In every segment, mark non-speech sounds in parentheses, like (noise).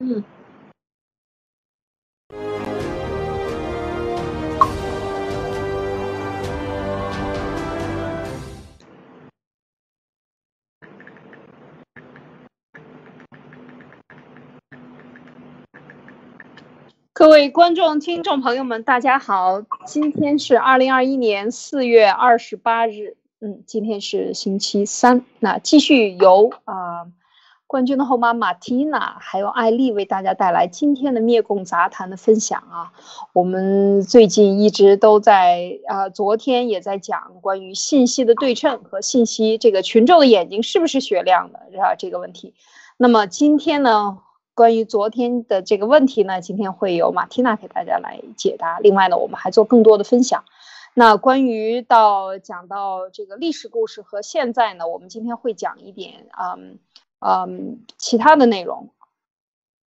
嗯。各位观众、听众朋友们，大家好！今天是二零二一年四月二十八日，嗯，今天是星期三。那继续由啊，冠军的后妈马蒂娜还有艾丽为大家带来今天的灭共杂谈的分享啊。我们最近一直都在啊，昨天也在讲关于信息的对称和信息这个群众的眼睛是不是雪亮的啊这个问题。那么今天呢？关于昨天的这个问题呢，今天会有马蒂娜给大家来解答。另外呢，我们还做更多的分享。那关于到讲到这个历史故事和现在呢，我们今天会讲一点，嗯嗯，其他的内容，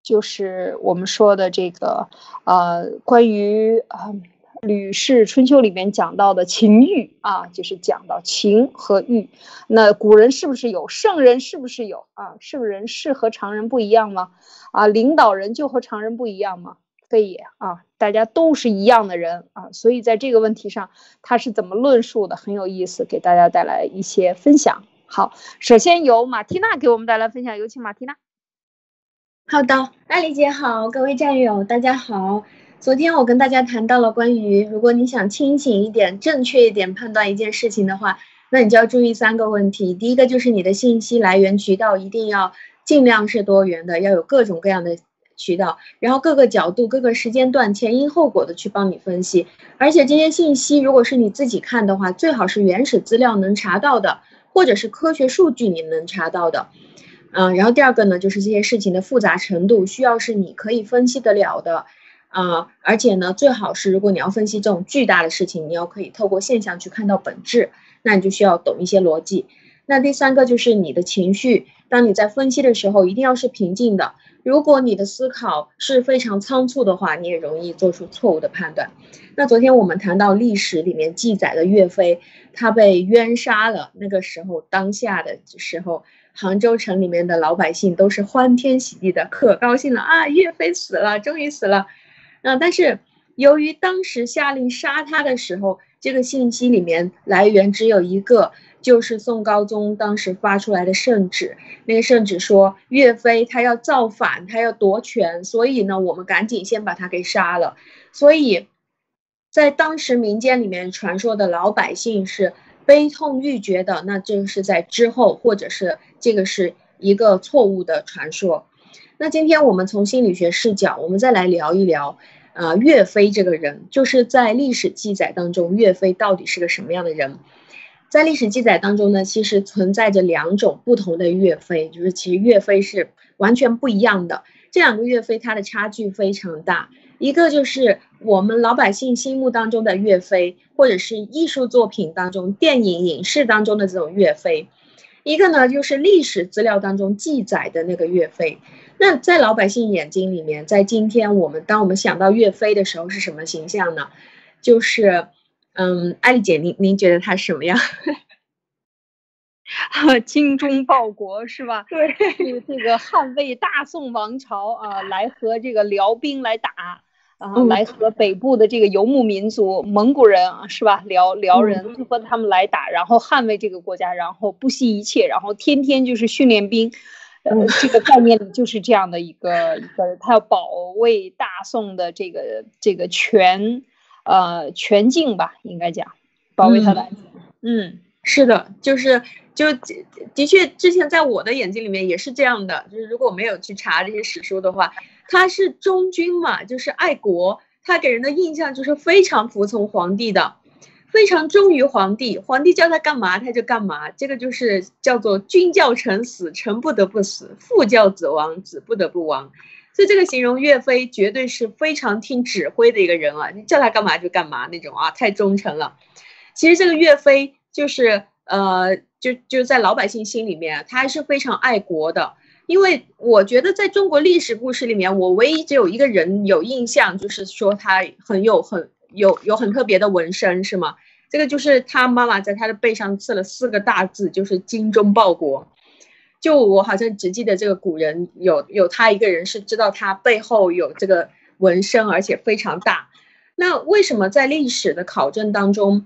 就是我们说的这个，呃，关于呃。《吕氏春秋》里面讲到的情欲啊，就是讲到情和欲。那古人是不是有？圣人是不是有啊？圣人是和常人不一样吗？啊，领导人就和常人不一样吗？非也啊，大家都是一样的人啊。所以在这个问题上，他是怎么论述的？很有意思，给大家带来一些分享。好，首先由马缇娜给我们带来分享，有请马缇娜。好的，艾丽姐好，各位战友大家好。昨天我跟大家谈到了关于，如果你想清醒一点、正确一点判断一件事情的话，那你就要注意三个问题。第一个就是你的信息来源渠道一定要尽量是多元的，要有各种各样的渠道，然后各个角度、各个时间段前因后果的去帮你分析。而且这些信息如果是你自己看的话，最好是原始资料能查到的，或者是科学数据你能查到的。嗯，然后第二个呢，就是这些事情的复杂程度需要是你可以分析得了的。啊，而且呢，最好是如果你要分析这种巨大的事情，你要可以透过现象去看到本质，那你就需要懂一些逻辑。那第三个就是你的情绪，当你在分析的时候，一定要是平静的。如果你的思考是非常仓促的话，你也容易做出错误的判断。那昨天我们谈到历史里面记载的岳飞，他被冤杀了，那个时候当下的时候，杭州城里面的老百姓都是欢天喜地的，可高兴了啊，岳飞死了，终于死了。啊，但是由于当时下令杀他的时候，这个信息里面来源只有一个，就是宋高宗当时发出来的圣旨。那个圣旨说岳飞他要造反，他要夺权，所以呢，我们赶紧先把他给杀了。所以在当时民间里面传说的老百姓是悲痛欲绝的，那这个是在之后，或者是这个是一个错误的传说。那今天我们从心理学视角，我们再来聊一聊，啊，岳飞这个人，就是在历史记载当中，岳飞到底是个什么样的人？在历史记载当中呢，其实存在着两种不同的岳飞，就是其实岳飞是完全不一样的。这两个岳飞，他的差距非常大。一个就是我们老百姓心目当中的岳飞，或者是艺术作品当中、电影影视当中的这种岳飞；一个呢，就是历史资料当中记载的那个岳飞。那在老百姓眼睛里面，在今天我们当我们想到岳飞的时候，是什么形象呢？就是，嗯，艾丽姐，您您觉得他什么样？(laughs) 精忠报国是吧？对，这个捍卫大宋王朝啊，来和这个辽兵来打啊，来和北部的这个游牧民族蒙古人啊，是吧？辽辽人和他们来打，然后捍卫这个国家，然后不惜一切，然后天天就是训练兵。呃，这个概念里就是这样的一个一个，他要保卫大宋的这个这个全，呃全境吧，应该讲，保卫他的。嗯，是的，就是就的确，之前在我的眼睛里面也是这样的，就是如果我没有去查这些史书的话，他是忠君嘛，就是爱国，他给人的印象就是非常服从皇帝的。非常忠于皇帝，皇帝叫他干嘛他就干嘛，这个就是叫做君叫臣死，臣不得不死；父叫子亡，子不得不亡。所以这个形容岳飞绝对是非常听指挥的一个人啊，你叫他干嘛就干嘛那种啊，太忠诚了。其实这个岳飞就是呃，就就在老百姓心里面，他还是非常爱国的。因为我觉得在中国历史故事里面，我唯一只有一个人有印象，就是说他很有很。有有很特别的纹身是吗？这个就是他妈妈在他的背上刺了四个大字，就是精忠报国。就我好像只记得这个古人有有他一个人是知道他背后有这个纹身，而且非常大。那为什么在历史的考证当中，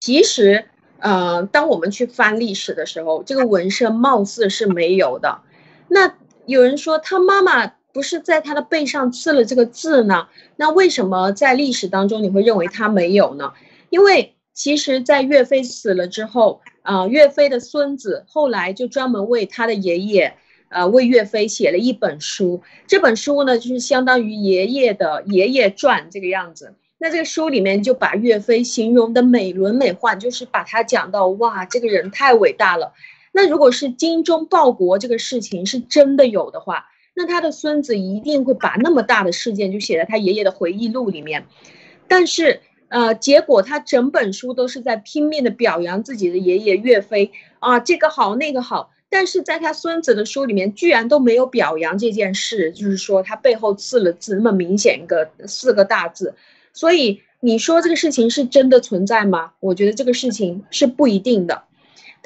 其实呃，当我们去翻历史的时候，这个纹身貌似是没有的。那有人说他妈妈不是在他的背上刺了这个字呢？那为什么在历史当中你会认为他没有呢？因为其实，在岳飞死了之后，啊，岳飞的孙子后来就专门为他的爷爷，呃，为岳飞写了一本书。这本书呢，就是相当于爷爷的爷爷传这个样子。那这个书里面就把岳飞形容的美轮美奂，就是把他讲到哇，这个人太伟大了。那如果是精忠报国这个事情是真的有的话，那他的孙子一定会把那么大的事件就写在他爷爷的回忆录里面。但是。呃，结果他整本书都是在拼命的表扬自己的爷爷岳飞啊，这个好那个好，但是在他孙子的书里面居然都没有表扬这件事，就是说他背后刺了字那么明显一个四个大字，所以你说这个事情是真的存在吗？我觉得这个事情是不一定的。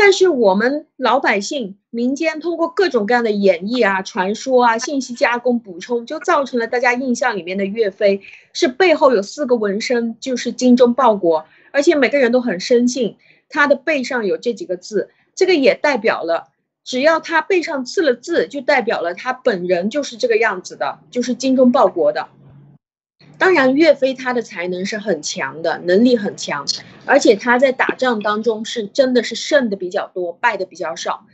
但是我们老百姓、民间通过各种各样的演绎啊、传说啊、信息加工补充，就造成了大家印象里面的岳飞是背后有四个纹身，就是精忠报国，而且每个人都很深信他的背上有这几个字。这个也代表了，只要他背上刺了字，就代表了他本人就是这个样子的，就是精忠报国的。当然，岳飞他的才能是很强的，能力很强，而且他在打仗当中是真的是胜的比较多，败的比较少。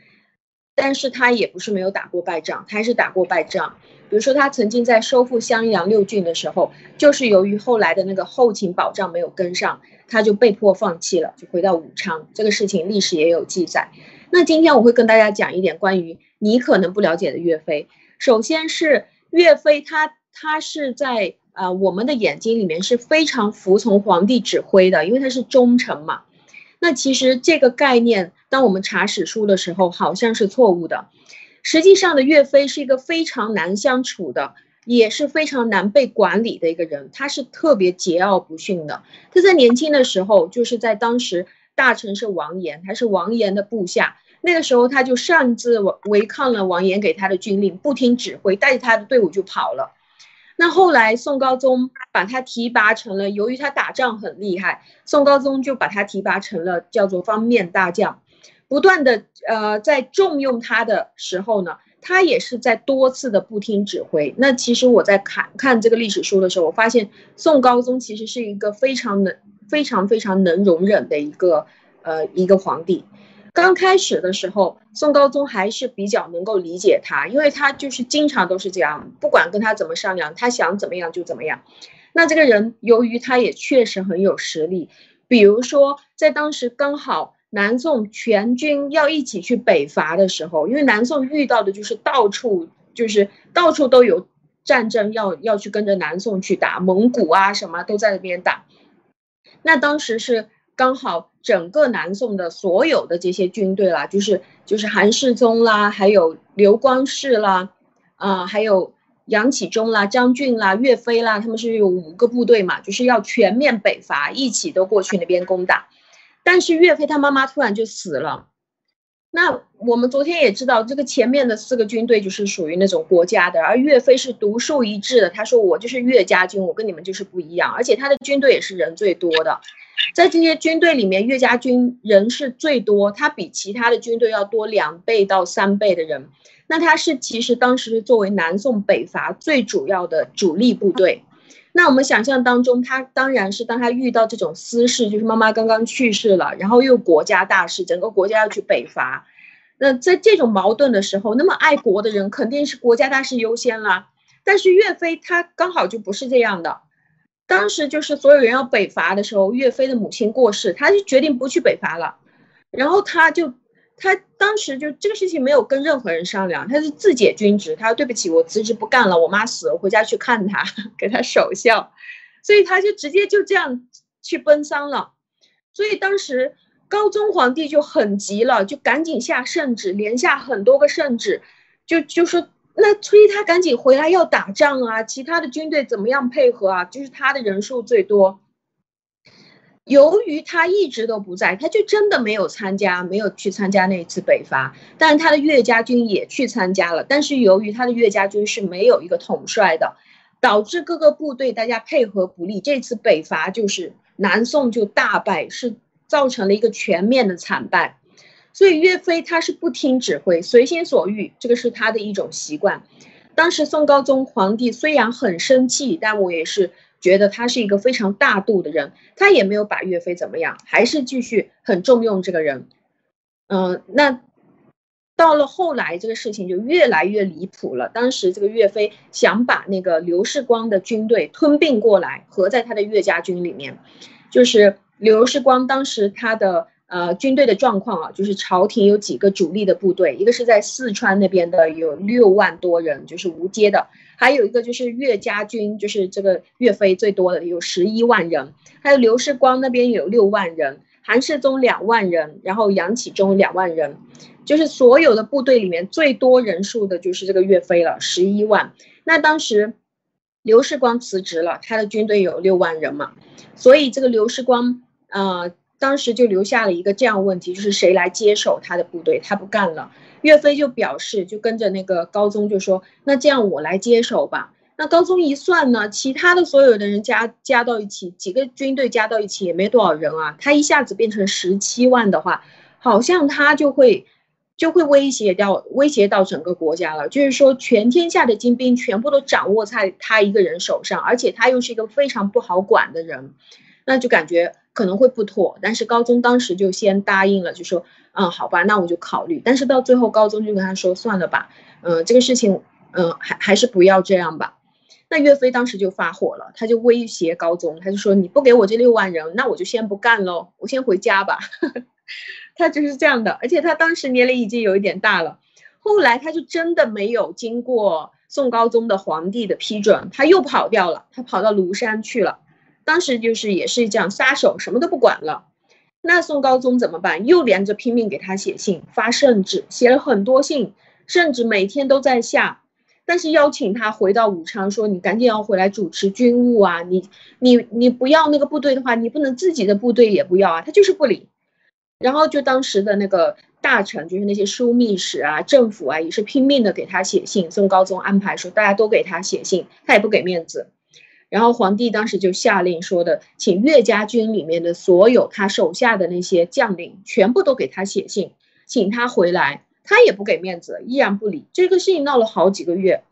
但是他也不是没有打过败仗，他还是打过败仗。比如说，他曾经在收复襄阳六郡的时候，就是由于后来的那个后勤保障没有跟上，他就被迫放弃了，就回到武昌。这个事情历史也有记载。那今天我会跟大家讲一点关于你可能不了解的岳飞。首先是岳飞，他他是在。啊，我们的眼睛里面是非常服从皇帝指挥的，因为他是忠臣嘛。那其实这个概念，当我们查史书的时候，好像是错误的。实际上的岳飞是一个非常难相处的，也是非常难被管理的一个人。他是特别桀骜不驯的。他在年轻的时候，就是在当时大臣是王延，他是王延的部下。那个时候他就擅自违抗了王延给他的军令，不听指挥，带着他的队伍就跑了。那后来宋高宗把他提拔成了，由于他打仗很厉害，宋高宗就把他提拔成了叫做方面大将，不断的呃在重用他的时候呢，他也是在多次的不听指挥。那其实我在看看这个历史书的时候，我发现宋高宗其实是一个非常能、非常非常能容忍的一个呃一个皇帝。刚开始的时候，宋高宗还是比较能够理解他，因为他就是经常都是这样，不管跟他怎么商量，他想怎么样就怎么样。那这个人由于他也确实很有实力，比如说在当时刚好南宋全军要一起去北伐的时候，因为南宋遇到的就是到处就是到处都有战争要要去跟着南宋去打，蒙古啊什么都在那边打。那当时是。刚好整个南宋的所有的这些军队啦，就是就是韩世忠啦，还有刘光世啦，啊，还有杨启忠啦、张俊啦、岳飞啦，他们是有五个部队嘛，就是要全面北伐，一起都过去那边攻打。但是岳飞他妈妈突然就死了。那我们昨天也知道，这个前面的四个军队就是属于那种国家的，而岳飞是独树一帜的。他说：“我就是岳家军，我跟你们就是不一样。”而且他的军队也是人最多的，在这些军队里面，岳家军人是最多，他比其他的军队要多两倍到三倍的人。那他是其实当时作为南宋北伐最主要的主力部队。那我们想象当中，他当然是当他遇到这种私事，就是妈妈刚刚去世了，然后又国家大事，整个国家要去北伐，那在这种矛盾的时候，那么爱国的人肯定是国家大事优先啦。但是岳飞他刚好就不是这样的，当时就是所有人要北伐的时候，岳飞的母亲过世，他就决定不去北伐了，然后他就。他当时就这个事情没有跟任何人商量，他是自解军职。他说：“对不起，我辞职不干了，我妈死了，我回家去看她，(laughs) 给她守孝。”所以他就直接就这样去奔丧了。所以当时高宗皇帝就很急了，就赶紧下圣旨，连下很多个圣旨，就就说那催他赶紧回来要打仗啊，其他的军队怎么样配合啊？就是他的人数最多。由于他一直都不在，他就真的没有参加，没有去参加那一次北伐。但他的岳家军也去参加了，但是由于他的岳家军是没有一个统帅的，导致各个部队大家配合不利。这次北伐就是南宋就大败，是造成了一个全面的惨败。所以岳飞他是不听指挥，随心所欲，这个是他的一种习惯。当时宋高宗皇帝虽然很生气，但我也是。觉得他是一个非常大度的人，他也没有把岳飞怎么样，还是继续很重用这个人。嗯，那到了后来，这个事情就越来越离谱了。当时这个岳飞想把那个刘世光的军队吞并过来，合在他的岳家军里面。就是刘世光当时他的呃军队的状况啊，就是朝廷有几个主力的部队，一个是在四川那边的有六万多人，就是吴阶的。还有一个就是岳家军，就是这个岳飞最多的有十一万人，还有刘世光那边有六万人，韩世忠两万人，然后杨启忠两万人，就是所有的部队里面最多人数的就是这个岳飞了，十一万。那当时刘世光辞职了，他的军队有六万人嘛，所以这个刘世光，呃，当时就留下了一个这样问题，就是谁来接手他的部队，他不干了。岳飞就表示，就跟着那个高宗就说：“那这样我来接手吧。”那高宗一算呢，其他的所有的人加加到一起，几个军队加到一起也没多少人啊。他一下子变成十七万的话，好像他就会就会威胁掉威胁到整个国家了。就是说，全天下的精兵全部都掌握在他一个人手上，而且他又是一个非常不好管的人，那就感觉可能会不妥。但是高宗当时就先答应了，就说。嗯，好吧，那我就考虑。但是到最后，高宗就跟他说：“算了吧，嗯，这个事情，嗯，还还是不要这样吧。”那岳飞当时就发火了，他就威胁高宗，他就说：“你不给我这六万人，那我就先不干喽，我先回家吧。(laughs) ”他就是这样的，而且他当时年龄已经有一点大了。后来他就真的没有经过宋高宗的皇帝的批准，他又跑掉了，他跑到庐山去了。当时就是也是这样撒手，什么都不管了。那宋高宗怎么办？又连着拼命给他写信，发圣旨，写了很多信，甚至每天都在下。但是邀请他回到武昌，说你赶紧要回来主持军务啊！你你你不要那个部队的话，你不能自己的部队也不要啊！他就是不理。然后就当时的那个大臣，就是那些枢密使啊、政府啊，也是拼命的给他写信。宋高宗安排说，大家都给他写信，他也不给面子。然后皇帝当时就下令说的，请岳家军里面的所有他手下的那些将领全部都给他写信，请他回来，他也不给面子，依然不理。这个事情闹了好几个月。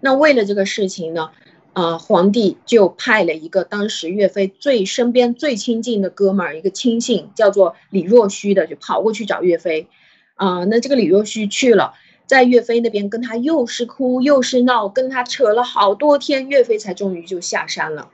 那为了这个事情呢，呃，皇帝就派了一个当时岳飞最身边最亲近的哥们儿，一个亲信，叫做李若虚的，就跑过去找岳飞。啊，那这个李若虚去了。在岳飞那边跟他又是哭又是闹，跟他扯了好多天，岳飞才终于就下山了。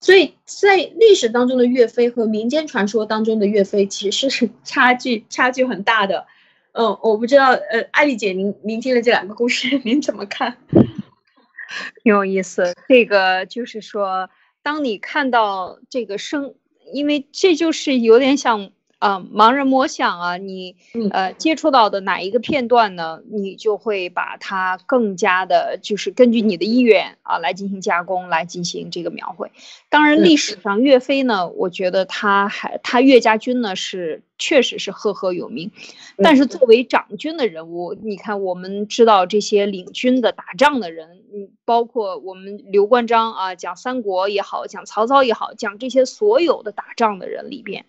所以在历史当中的岳飞和民间传说当中的岳飞其实是 (laughs) 差距差距很大的。嗯，我不知道，呃，艾丽姐，您您听了这两个故事，(laughs) 您怎么看？(laughs) 挺有意思。这个就是说，当你看到这个生，因为这就是有点像。啊，盲人摸象啊，你呃接触到的哪一个片段呢？你就会把它更加的，就是根据你的意愿啊来进行加工，来进行这个描绘。当然，历史上岳飞呢，我觉得他还他岳家军呢是确实是赫赫有名，但是作为掌军的人物，你看我们知道这些领军的打仗的人，嗯，包括我们刘关张啊，讲三国也好，讲曹操也好，讲这些所有的打仗的人里边。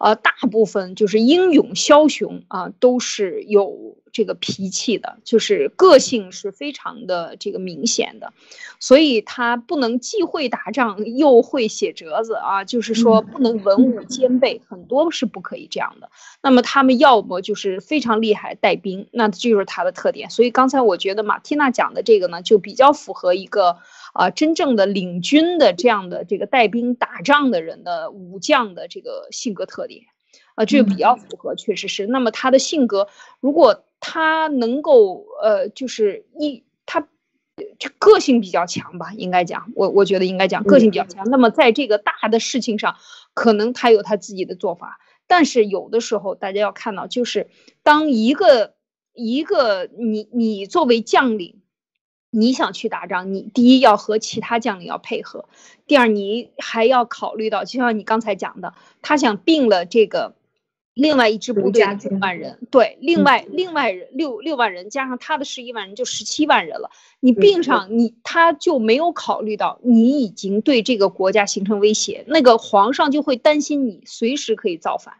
呃，大部分就是英勇枭雄啊，都是有这个脾气的，就是个性是非常的这个明显的，所以他不能既会打仗又会写折子啊，就是说不能文武兼备，很多是不可以这样的。那么他们要么就是非常厉害带兵，那这就是他的特点。所以刚才我觉得马蒂娜讲的这个呢，就比较符合一个。啊，真正的领军的这样的这个带兵打仗的人的武将的这个性格特点，啊，这个比较符合，确实是。那么他的性格，如果他能够呃，就是一他就个性比较强吧，应该讲，我我觉得应该讲个性比较强。那么在这个大的事情上，可能他有他自己的做法，但是有的时候大家要看到，就是当一个一个你你作为将领。你想去打仗，你第一要和其他将领要配合，第二你还要考虑到，就像你刚才讲的，他想并了这个另外一支部队六万人，对，另外另外人六六万人加上他的十一万人就十七万人了，你并上你他就没有考虑到你已经对这个国家形成威胁，那个皇上就会担心你随时可以造反，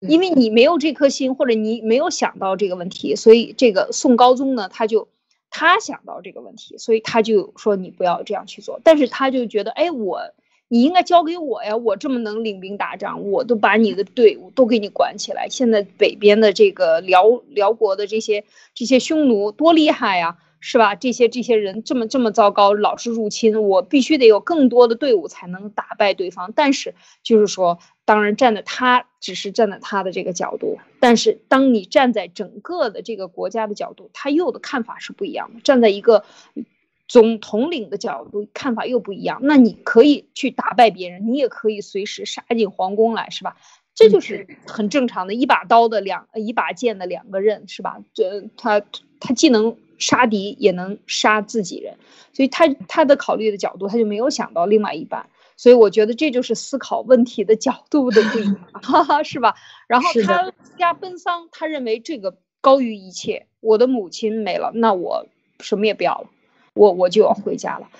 因为你没有这颗心或者你没有想到这个问题，所以这个宋高宗呢他就。他想到这个问题，所以他就说你不要这样去做。但是他就觉得，哎，我你应该交给我呀，我这么能领兵打仗，我都把你的队伍都给你管起来。现在北边的这个辽辽国的这些这些匈奴多厉害呀！是吧？这些这些人这么这么糟糕，老是入侵，我必须得有更多的队伍才能打败对方。但是就是说，当然站在他只是站在他的这个角度，但是当你站在整个的这个国家的角度，他又的看法是不一样的。站在一个总统领的角度，看法又不一样。那你可以去打败别人，你也可以随时杀进皇宫来，是吧？这就是很正常的，一把刀的两一把剑的两个刃，是吧？这他他既能。杀敌也能杀自己人，所以他他的考虑的角度他就没有想到另外一半，所以我觉得这就是思考问题的角度的不一样，(laughs) 哈哈，是吧？然后他家奔丧，他认为这个高于一切。我的母亲没了，那我什么也不要了，我我就要回家了。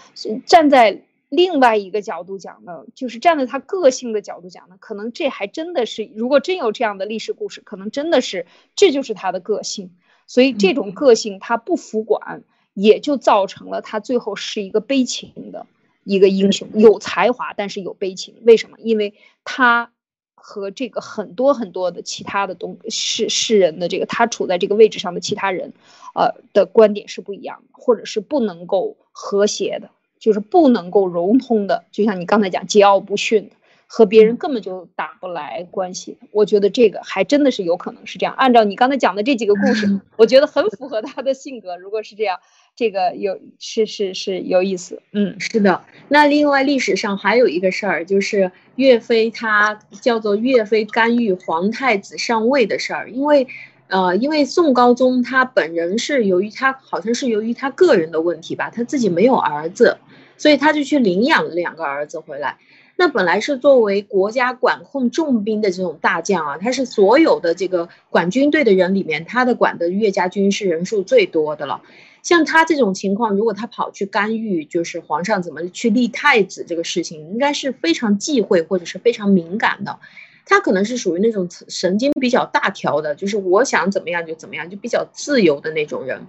站在另外一个角度讲呢，就是站在他个性的角度讲呢，可能这还真的是，如果真有这样的历史故事，可能真的是这就是他的个性。所以这种个性，他不服管，也就造成了他最后是一个悲情的一个英雄，有才华，但是有悲情。为什么？因为他和这个很多很多的其他的东世世人的这个他处在这个位置上的其他人，呃的观点是不一样的，或者是不能够和谐的，就是不能够融通的。就像你刚才讲桀骜不驯的。和别人根本就打不来关系，我觉得这个还真的是有可能是这样。按照你刚才讲的这几个故事，(laughs) 我觉得很符合他的性格。如果是这样，这个有是是是有意思。嗯，是的。那另外历史上还有一个事儿，就是岳飞他叫做岳飞干预皇太子上位的事儿。因为，呃，因为宋高宗他本人是由于他好像是由于他个人的问题吧，他自己没有儿子，所以他就去领养了两个儿子回来。那本来是作为国家管控重兵的这种大将啊，他是所有的这个管军队的人里面，他的管的岳家军是人数最多的了。像他这种情况，如果他跑去干预，就是皇上怎么去立太子这个事情，应该是非常忌讳或者是非常敏感的。他可能是属于那种神经比较大条的，就是我想怎么样就怎么样，就比较自由的那种人。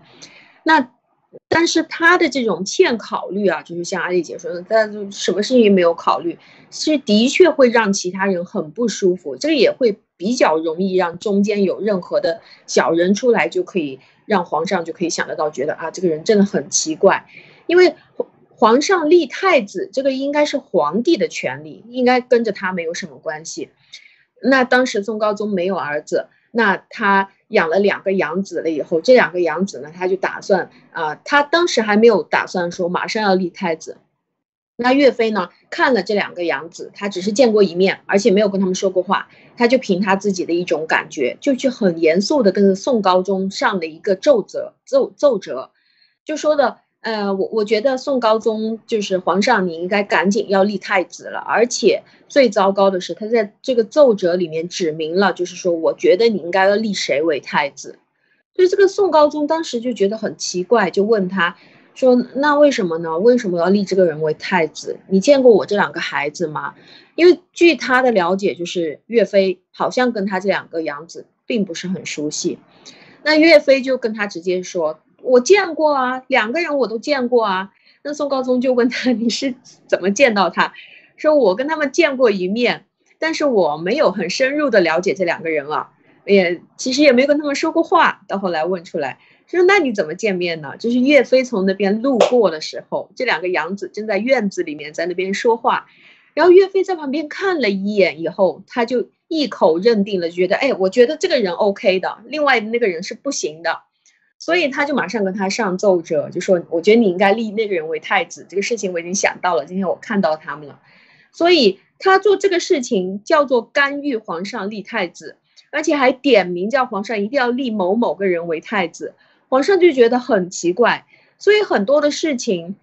那。但是他的这种欠考虑啊，就是像阿丽姐说的，他什么事情也没有考虑，是的确会让其他人很不舒服。这个也会比较容易让中间有任何的小人出来，就可以让皇上就可以想得到，觉得啊，这个人真的很奇怪。因为皇上立太子，这个应该是皇帝的权利，应该跟着他没有什么关系。那当时宋高宗没有儿子。那他养了两个养子了以后，这两个养子呢，他就打算啊，他当时还没有打算说马上要立太子。那岳飞呢，看了这两个养子，他只是见过一面，而且没有跟他们说过话，他就凭他自己的一种感觉，就去很严肃的跟宋高宗上了一个奏折，奏奏折，就说的。呃，我我觉得宋高宗就是皇上，你应该赶紧要立太子了。而且最糟糕的是，他在这个奏折里面指明了，就是说，我觉得你应该要立谁为太子。所以这个宋高宗当时就觉得很奇怪，就问他说：“那为什么呢？为什么要立这个人为太子？你见过我这两个孩子吗？”因为据他的了解，就是岳飞好像跟他这两个养子并不是很熟悉。那岳飞就跟他直接说。我见过啊，两个人我都见过啊。那宋高宗就问他，(laughs) 你是怎么见到他？说我跟他们见过一面，但是我没有很深入的了解这两个人啊，也其实也没有跟他们说过话。到后来问出来，说那你怎么见面呢？就是岳飞从那边路过的时候，这两个养子正在院子里面在那边说话，然后岳飞在旁边看了一眼以后，他就一口认定了，觉得哎，我觉得这个人 OK 的，另外那个人是不行的。所以他就马上跟他上奏折，就说：“我觉得你应该立那个人为太子。这个事情我已经想到了，今天我看到他们了。所以他做这个事情叫做干预皇上立太子，而且还点名叫皇上一定要立某某个人为太子。皇上就觉得很奇怪，所以很多的事情，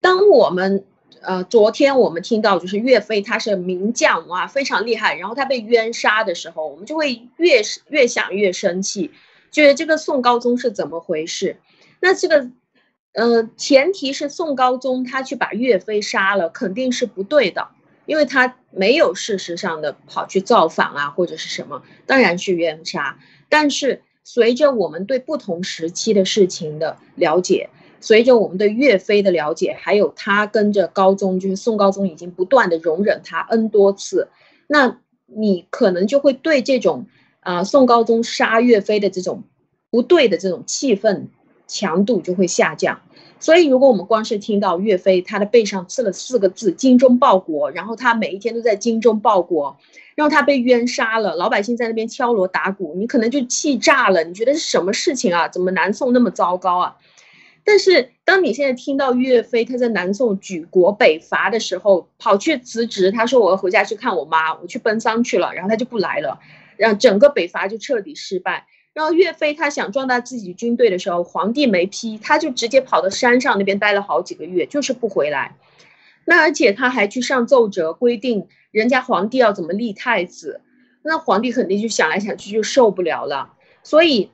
当我们呃昨天我们听到就是岳飞他是名将哇非常厉害，然后他被冤杀的时候，我们就会越越想越生气，觉得这个宋高宗是怎么回事？那这个呃前提是宋高宗他去把岳飞杀了，肯定是不对的。因为他没有事实上的跑去造反啊，或者是什么，当然是冤杀。但是随着我们对不同时期的事情的了解，随着我们对岳飞的了解，还有他跟着高宗，就是宋高宗已经不断的容忍他 n 多次，那你可能就会对这种啊宋高宗杀岳飞的这种不对的这种气氛强度就会下降。所以，如果我们光是听到岳飞他的背上刺了四个字“精忠报国”，然后他每一天都在精忠报国，然后他被冤杀了，老百姓在那边敲锣打鼓，你可能就气炸了。你觉得是什么事情啊？怎么南宋那么糟糕啊？但是，当你现在听到岳飞他在南宋举国北伐的时候，跑去辞职，他说我要回家去看我妈，我去奔丧去了，然后他就不来了，让整个北伐就彻底失败。然后岳飞他想壮大自己军队的时候，皇帝没批，他就直接跑到山上那边待了好几个月，就是不回来。那而且他还去上奏折，规定人家皇帝要怎么立太子，那皇帝肯定就想来想去就受不了了。所以，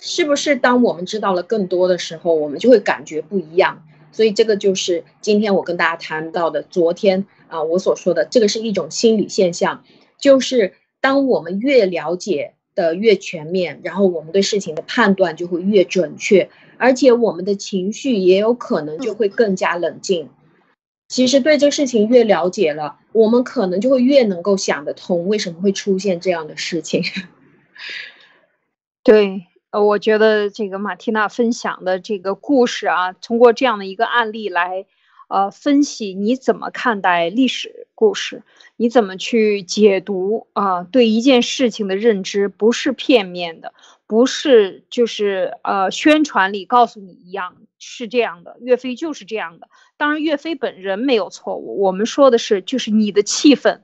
是不是当我们知道了更多的时候，我们就会感觉不一样？所以这个就是今天我跟大家谈到的，昨天啊我所说的，这个是一种心理现象，就是当我们越了解。的越全面，然后我们对事情的判断就会越准确，而且我们的情绪也有可能就会更加冷静。其实对这事情越了解了，我们可能就会越能够想得通为什么会出现这样的事情。(laughs) 对，呃，我觉得这个马蒂娜分享的这个故事啊，通过这样的一个案例来。呃，分析你怎么看待历史故事？你怎么去解读啊？对一件事情的认知不是片面的，不是就是呃宣传里告诉你一样是这样的。岳飞就是这样的，当然岳飞本人没有错误。我们说的是就是你的气氛。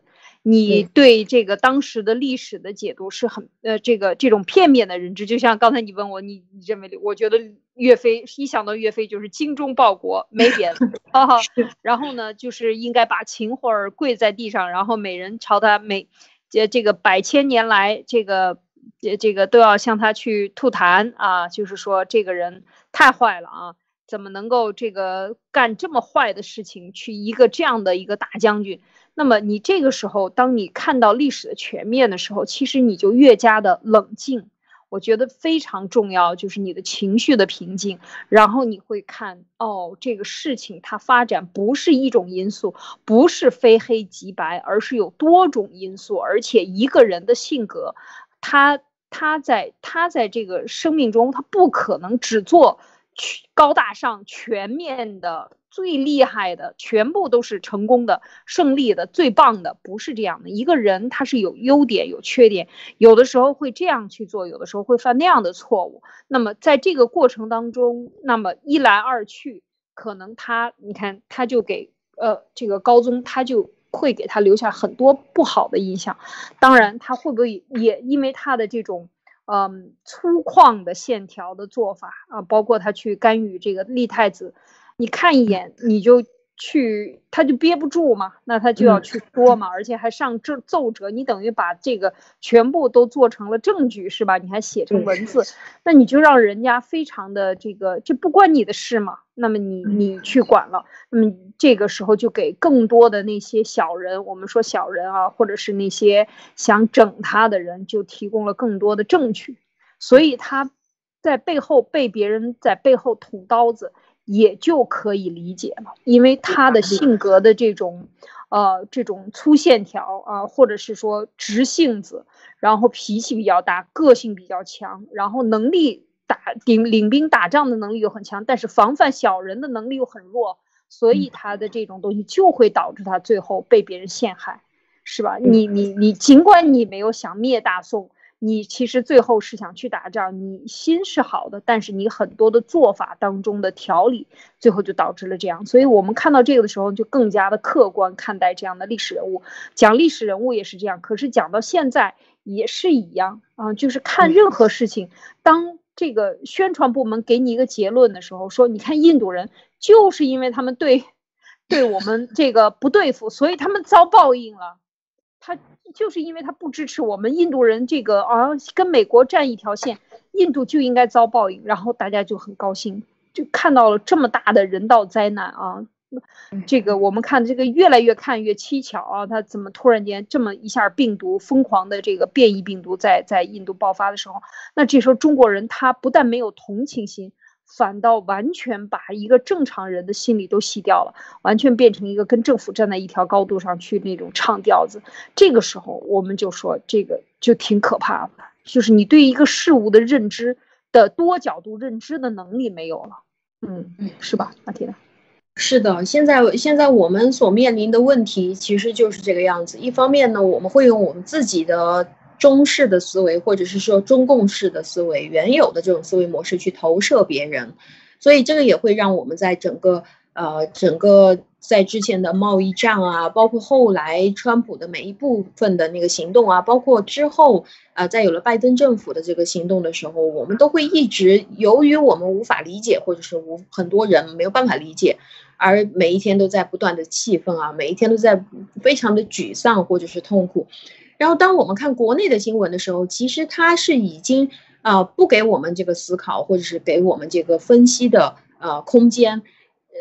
你对这个当时的历史的解读是很呃，这个这种片面的认知，就像刚才你问我，你你认为？我觉得岳飞一想到岳飞就是精忠报国，没别的。(laughs) 然后呢，就是应该把秦桧儿跪在地上，然后每人朝他每，这这个百千年来这个这这个都要向他去吐痰啊，就是说这个人太坏了啊，怎么能够这个干这么坏的事情？去一个这样的一个大将军。那么你这个时候，当你看到历史的全面的时候，其实你就越加的冷静。我觉得非常重要，就是你的情绪的平静。然后你会看，哦，这个事情它发展不是一种因素，不是非黑即白，而是有多种因素。而且一个人的性格，他他在他在这个生命中，他不可能只做高大上、全面的。最厉害的全部都是成功的、胜利的、最棒的，不是这样的。一个人他是有优点有缺点，有的时候会这样去做，有的时候会犯那样的错误。那么在这个过程当中，那么一来二去，可能他你看他就给呃这个高宗他就会给他留下很多不好的印象。当然他会不会也因为他的这种嗯粗犷的线条的做法啊，包括他去干预这个立太子。你看一眼，你就去，他就憋不住嘛，那他就要去说嘛，而且还上奏奏折，你等于把这个全部都做成了证据，是吧？你还写成文字，那你就让人家非常的这个，这不关你的事嘛。那么你你去管了，那么这个时候就给更多的那些小人，我们说小人啊，或者是那些想整他的人，就提供了更多的证据，所以他在背后被别人在背后捅刀子。也就可以理解了，因为他的性格的这种，呃，这种粗线条啊，或者是说直性子，然后脾气比较大，个性比较强，然后能力打领领兵打仗的能力又很强，但是防范小人的能力又很弱，所以他的这种东西就会导致他最后被别人陷害，是吧？你你你，尽管你没有想灭大宋。你其实最后是想去打仗，你心是好的，但是你很多的做法当中的条理，最后就导致了这样。所以我们看到这个的时候，就更加的客观看待这样的历史人物。讲历史人物也是这样，可是讲到现在也是一样啊，就是看任何事情，当这个宣传部门给你一个结论的时候，说你看印度人就是因为他们对对我们这个不对付，所以他们遭报应了。他就是因为他不支持我们印度人这个啊，跟美国站一条线，印度就应该遭报应。然后大家就很高兴，就看到了这么大的人道灾难啊。这个我们看这个越来越看越蹊跷啊，他怎么突然间这么一下病毒疯狂的这个变异病毒在在印度爆发的时候，那这时候中国人他不但没有同情心，反倒完全把一个正常人的心理都洗掉了，完全变成一个跟政府站在一条高度上去那种唱调子。这个时候我们就说这个就挺可怕的，就是你对一个事物的认知的多角度认知的能力没有了，嗯嗯，是吧，马蒂娜？是的，现在现在我们所面临的问题其实就是这个样子。一方面呢，我们会用我们自己的中式的思维，或者是说中共式的思维，原有的这种思维模式去投射别人，所以这个也会让我们在整个呃整个。在之前的贸易战啊，包括后来川普的每一部分的那个行动啊，包括之后啊，在有了拜登政府的这个行动的时候，我们都会一直由于我们无法理解，或者是无很多人没有办法理解，而每一天都在不断的气愤啊，每一天都在非常的沮丧或者是痛苦。然后当我们看国内的新闻的时候，其实它是已经啊不给我们这个思考或者是给我们这个分析的呃空间。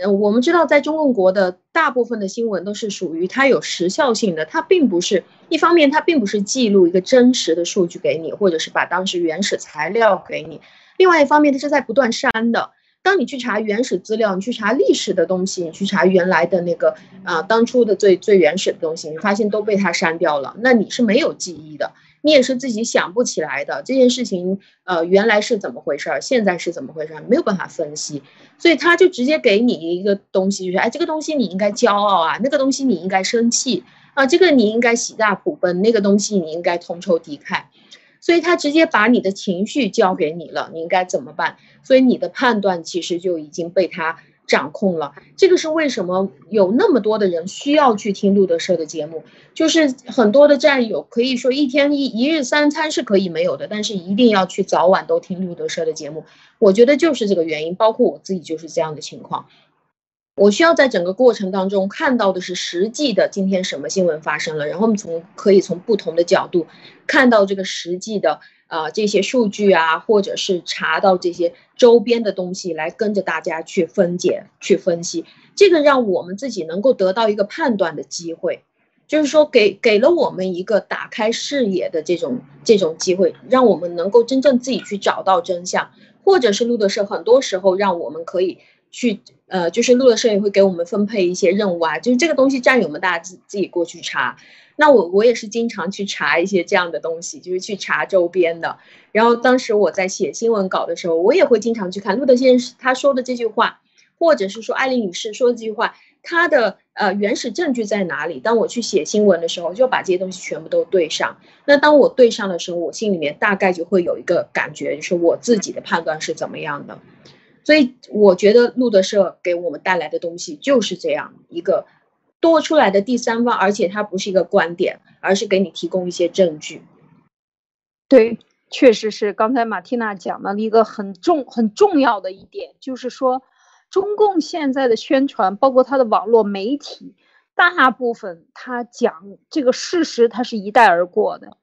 呃，我们知道，在中共国的大部分的新闻都是属于它有时效性的，它并不是一方面，它并不是记录一个真实的数据给你，或者是把当时原始材料给你；另外一方面，它是在不断删的。当你去查原始资料，你去查历史的东西，你去查原来的那个啊，当初的最最原始的东西，你发现都被它删掉了，那你是没有记忆的。你也是自己想不起来的这件事情，呃，原来是怎么回事儿，现在是怎么回事儿，没有办法分析，所以他就直接给你一个东西，就是哎，这个东西你应该骄傲啊，那个东西你应该生气啊，这个你应该喜大普奔，那个东西你应该同仇敌忾，所以他直接把你的情绪交给你了，你应该怎么办？所以你的判断其实就已经被他。掌控了，这个是为什么有那么多的人需要去听路德社的节目？就是很多的战友可以说一天一一日三餐是可以没有的，但是一定要去早晚都听路德社的节目。我觉得就是这个原因，包括我自己就是这样的情况。我需要在整个过程当中看到的是实际的今天什么新闻发生了，然后我们从可以从不同的角度看到这个实际的。啊，这些数据啊，或者是查到这些周边的东西，来跟着大家去分解、去分析，这个让我们自己能够得到一个判断的机会，就是说给给了我们一个打开视野的这种这种机会，让我们能够真正自己去找到真相，或者是路德社很多时候让我们可以去，呃，就是路德社也会给我们分配一些任务啊，就是这个东西战友们大家自自己过去查。那我我也是经常去查一些这样的东西，就是去查周边的。然后当时我在写新闻稿的时候，我也会经常去看路德先生他说的这句话，或者是说艾丽女士说的这句话，他的呃原始证据在哪里？当我去写新闻的时候，就把这些东西全部都对上。那当我对上的时候，我心里面大概就会有一个感觉，就是我自己的判断是怎么样的。所以我觉得路德社给我们带来的东西就是这样一个。多出来的第三方，而且它不是一个观点，而是给你提供一些证据。对，确实是刚才马蒂娜讲的一个很重很重要的一点，就是说，中共现在的宣传，包括它的网络媒体，大部分它讲这个事实，它是一带而过的。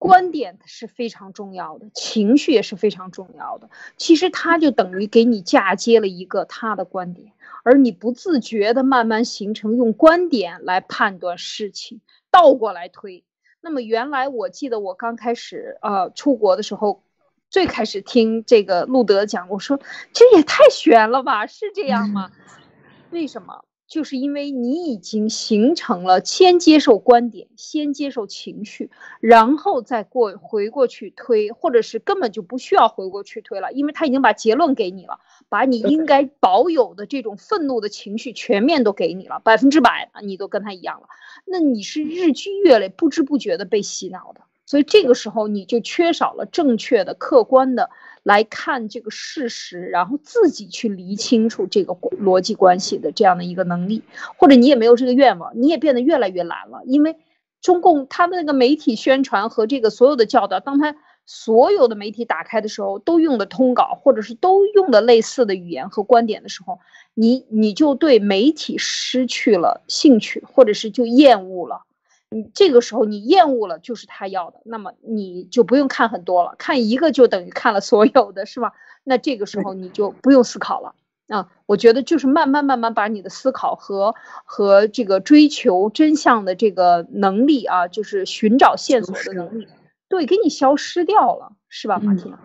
观点是非常重要的，情绪也是非常重要的。其实他就等于给你嫁接了一个他的观点，而你不自觉的慢慢形成用观点来判断事情，倒过来推。那么原来我记得我刚开始呃出国的时候，最开始听这个路德讲，我说这也太悬了吧，是这样吗？(laughs) 为什么？就是因为你已经形成了先接受观点，先接受情绪，然后再过回过去推，或者是根本就不需要回过去推了，因为他已经把结论给你了，把你应该保有的这种愤怒的情绪全面都给你了，百分之百你都跟他一样了，那你是日积月累，不知不觉的被洗脑的，所以这个时候你就缺少了正确的、客观的。来看这个事实，然后自己去理清楚这个逻辑关系的这样的一个能力，或者你也没有这个愿望，你也变得越来越懒了。因为中共他的那个媒体宣传和这个所有的教导，当他所有的媒体打开的时候都用的通稿，或者是都用的类似的语言和观点的时候，你你就对媒体失去了兴趣，或者是就厌恶了。你这个时候你厌恶了，就是他要的，那么你就不用看很多了，看一个就等于看了所有的，是吧？那这个时候你就不用思考了啊。我觉得就是慢慢慢慢把你的思考和和这个追求真相的这个能力啊，就是寻找线索的能力。对，给你消失掉了，是吧，马婷？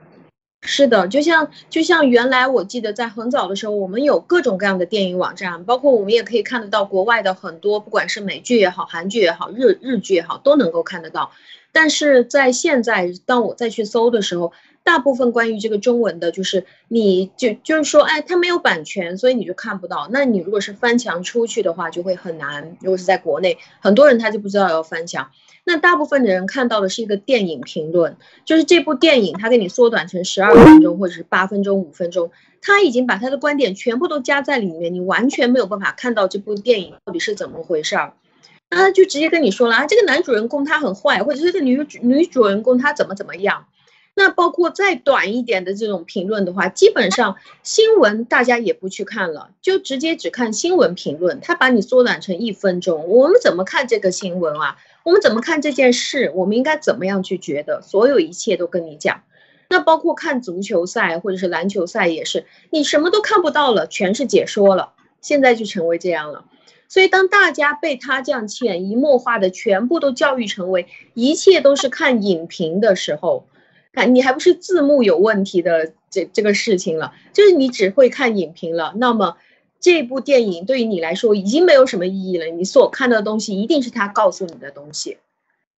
是的，就像就像原来我记得在很早的时候，我们有各种各样的电影网站，包括我们也可以看得到国外的很多，不管是美剧也好，韩剧也好，日日剧也好，都能够看得到。但是在现在，当我再去搜的时候，大部分关于这个中文的，就是你就就是说，哎，它没有版权，所以你就看不到。那你如果是翻墙出去的话，就会很难。如果是在国内，很多人他就不知道要翻墙。那大部分的人看到的是一个电影评论，就是这部电影他给你缩短成十二分钟或者是八分钟、五分钟，他已经把他的观点全部都加在里面，你完全没有办法看到这部电影到底是怎么回事儿。那就直接跟你说了啊，这个男主人公他很坏，或者是这女主女主人公她怎么怎么样。那包括再短一点的这种评论的话，基本上新闻大家也不去看了，就直接只看新闻评论。他把你缩短成一分钟，我们怎么看这个新闻啊？我们怎么看这件事？我们应该怎么样去觉得？所有一切都跟你讲。那包括看足球赛或者是篮球赛也是，你什么都看不到了，全是解说了。现在就成为这样了。所以当大家被他这样潜移默化的全部都教育成为一切都是看影评的时候。看你还不是字幕有问题的这这个事情了，就是你只会看影评了，那么这部电影对于你来说已经没有什么意义了。你所看到的东西一定是他告诉你的东西，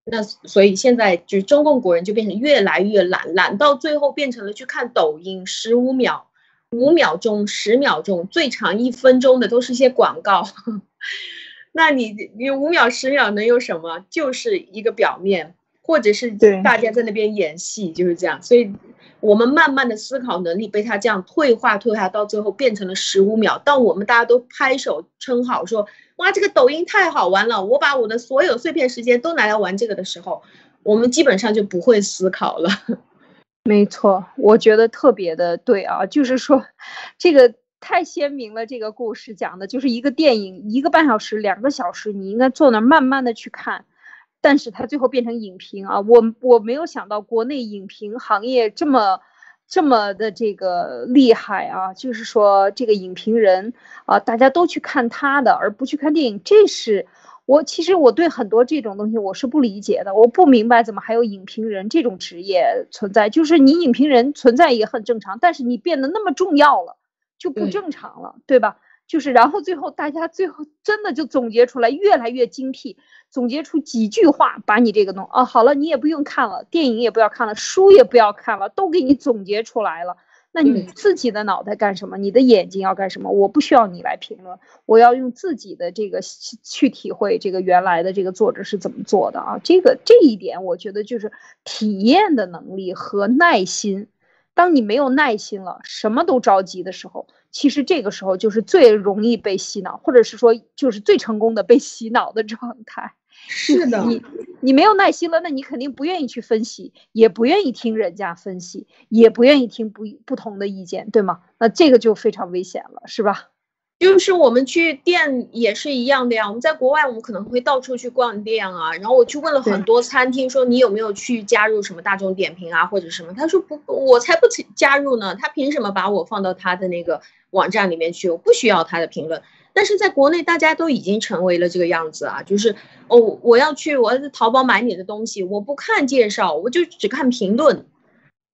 那所以现在就是中共国人就变成越来越懒，懒到最后变成了去看抖音，十五秒、五秒钟、十秒钟，最长一分钟的都是些广告。(laughs) 那你你五秒、十秒能有什么？就是一个表面。或者是大家在那边演戏，就是这样，所以我们慢慢的思考能力被他这样退化退化，到最后变成了十五秒。当我们大家都拍手称好，说哇这个抖音太好玩了，我把我的所有碎片时间都拿来玩这个的时候，我们基本上就不会思考了。(laughs) 没错，我觉得特别的对啊，就是说这个太鲜明了。这个故事讲的就是一个电影，一个半小时、两个小时，你应该坐那慢慢的去看。但是它最后变成影评啊，我我没有想到国内影评行业这么这么的这个厉害啊，就是说这个影评人啊，大家都去看他的，而不去看电影，这是我其实我对很多这种东西我是不理解的，我不明白怎么还有影评人这种职业存在，就是你影评人存在也很正常，但是你变得那么重要了就不正常了，对吧？就是，然后最后大家最后真的就总结出来，越来越精辟，总结出几句话，把你这个弄啊好了，你也不用看了，电影也不要看了，书也不要看了，都给你总结出来了。那你自己的脑袋干什么？你的眼睛要干什么？我不需要你来评论，我要用自己的这个去体会这个原来的这个作者是怎么做的啊。这个这一点，我觉得就是体验的能力和耐心。当你没有耐心了，什么都着急的时候。其实这个时候就是最容易被洗脑，或者是说就是最成功的被洗脑的状态。是的，你你没有耐心了，那你肯定不愿意去分析，也不愿意听人家分析，也不愿意听不不同的意见，对吗？那这个就非常危险了，是吧？就是我们去店也是一样的呀。我们在国外，我们可能会到处去逛店啊。然后我去问了很多餐厅，说你有没有去加入什么大众点评啊，或者什么？他说不，我才不加入呢。他凭什么把我放到他的那个网站里面去？我不需要他的评论。但是在国内，大家都已经成为了这个样子啊，就是哦，我要去我要在淘宝买你的东西，我不看介绍，我就只看评论。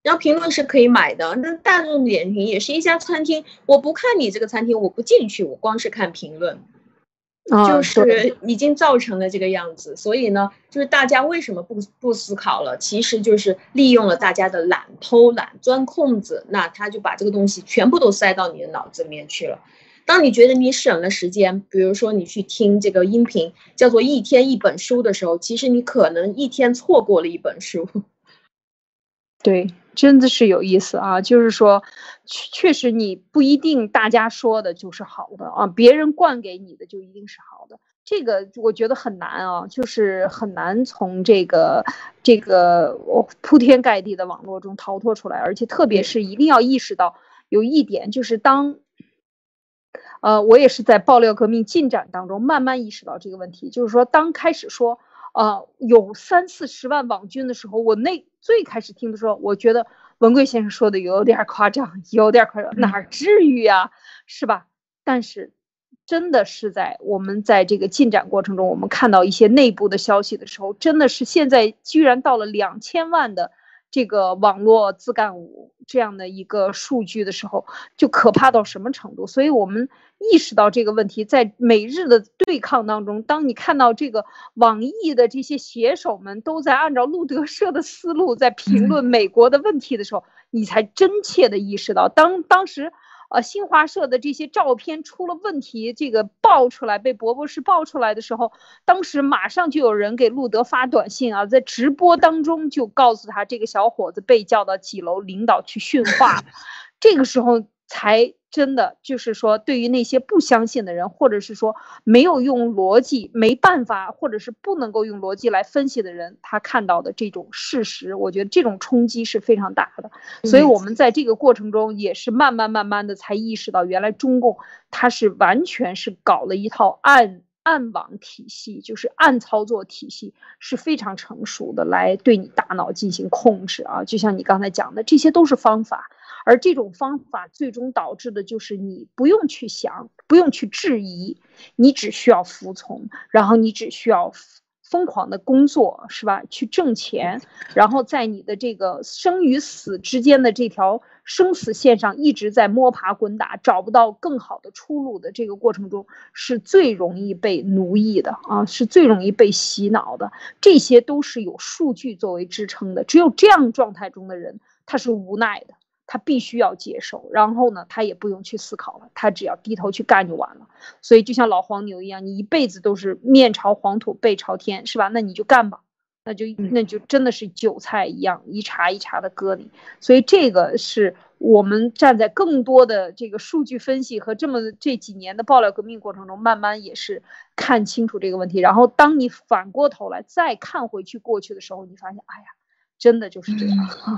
然后评论是可以买的，那大众点评也是一家餐厅，我不看你这个餐厅，我不进去，我光是看评论，就是已经造成了这个样子。所以呢，就是大家为什么不不思考了？其实就是利用了大家的懒、偷懒、钻空子，那他就把这个东西全部都塞到你的脑子里面去了。当你觉得你省了时间，比如说你去听这个音频，叫做一天一本书的时候，其实你可能一天错过了一本书。(laughs) 对。真的是有意思啊！就是说，确确实你不一定大家说的就是好的啊，别人灌给你的就一定是好的。这个我觉得很难啊，就是很难从这个这个铺天盖地的网络中逃脱出来，而且特别是一定要意识到有一点，就是当，呃，我也是在爆料革命进展当中慢慢意识到这个问题，就是说当开始说。呃，有三四十万网军的时候，我那最开始听的时候，我觉得文贵先生说的有点夸张，有点夸张，哪至于呀，是吧？但是，真的是在我们在这个进展过程中，我们看到一些内部的消息的时候，真的是现在居然到了两千万的。这个网络自干五这样的一个数据的时候，就可怕到什么程度？所以我们意识到这个问题，在每日的对抗当中，当你看到这个网易的这些写手们都在按照路德社的思路在评论美国的问题的时候，你才真切的意识到，当当时。呃，新华社的这些照片出了问题，这个爆出来被博博士爆出来的时候，当时马上就有人给路德发短信啊，在直播当中就告诉他，这个小伙子被叫到几楼领导去训话，(laughs) 这个时候才。真的就是说，对于那些不相信的人，或者是说没有用逻辑、没办法，或者是不能够用逻辑来分析的人，他看到的这种事实，我觉得这种冲击是非常大的。所以，我们在这个过程中也是慢慢慢慢的才意识到，原来中共它是完全是搞了一套暗暗网体系，就是暗操作体系是非常成熟的，来对你大脑进行控制啊。就像你刚才讲的，这些都是方法。而这种方法最终导致的就是你不用去想，不用去质疑，你只需要服从，然后你只需要疯狂的工作，是吧？去挣钱，然后在你的这个生与死之间的这条生死线上一直在摸爬滚打，找不到更好的出路的这个过程中，是最容易被奴役的啊，是最容易被洗脑的。这些都是有数据作为支撑的，只有这样状态中的人，他是无奈的。他必须要接受，然后呢，他也不用去思考了，他只要低头去干就完了。所以就像老黄牛一样，你一辈子都是面朝黄土背朝天，是吧？那你就干吧，那就那就真的是韭菜一样，一茬一茬的割你。所以这个是我们站在更多的这个数据分析和这么这几年的爆料革命过程中，慢慢也是看清楚这个问题。然后当你反过头来再看回去过去的时候，你发现，哎呀，真的就是这样，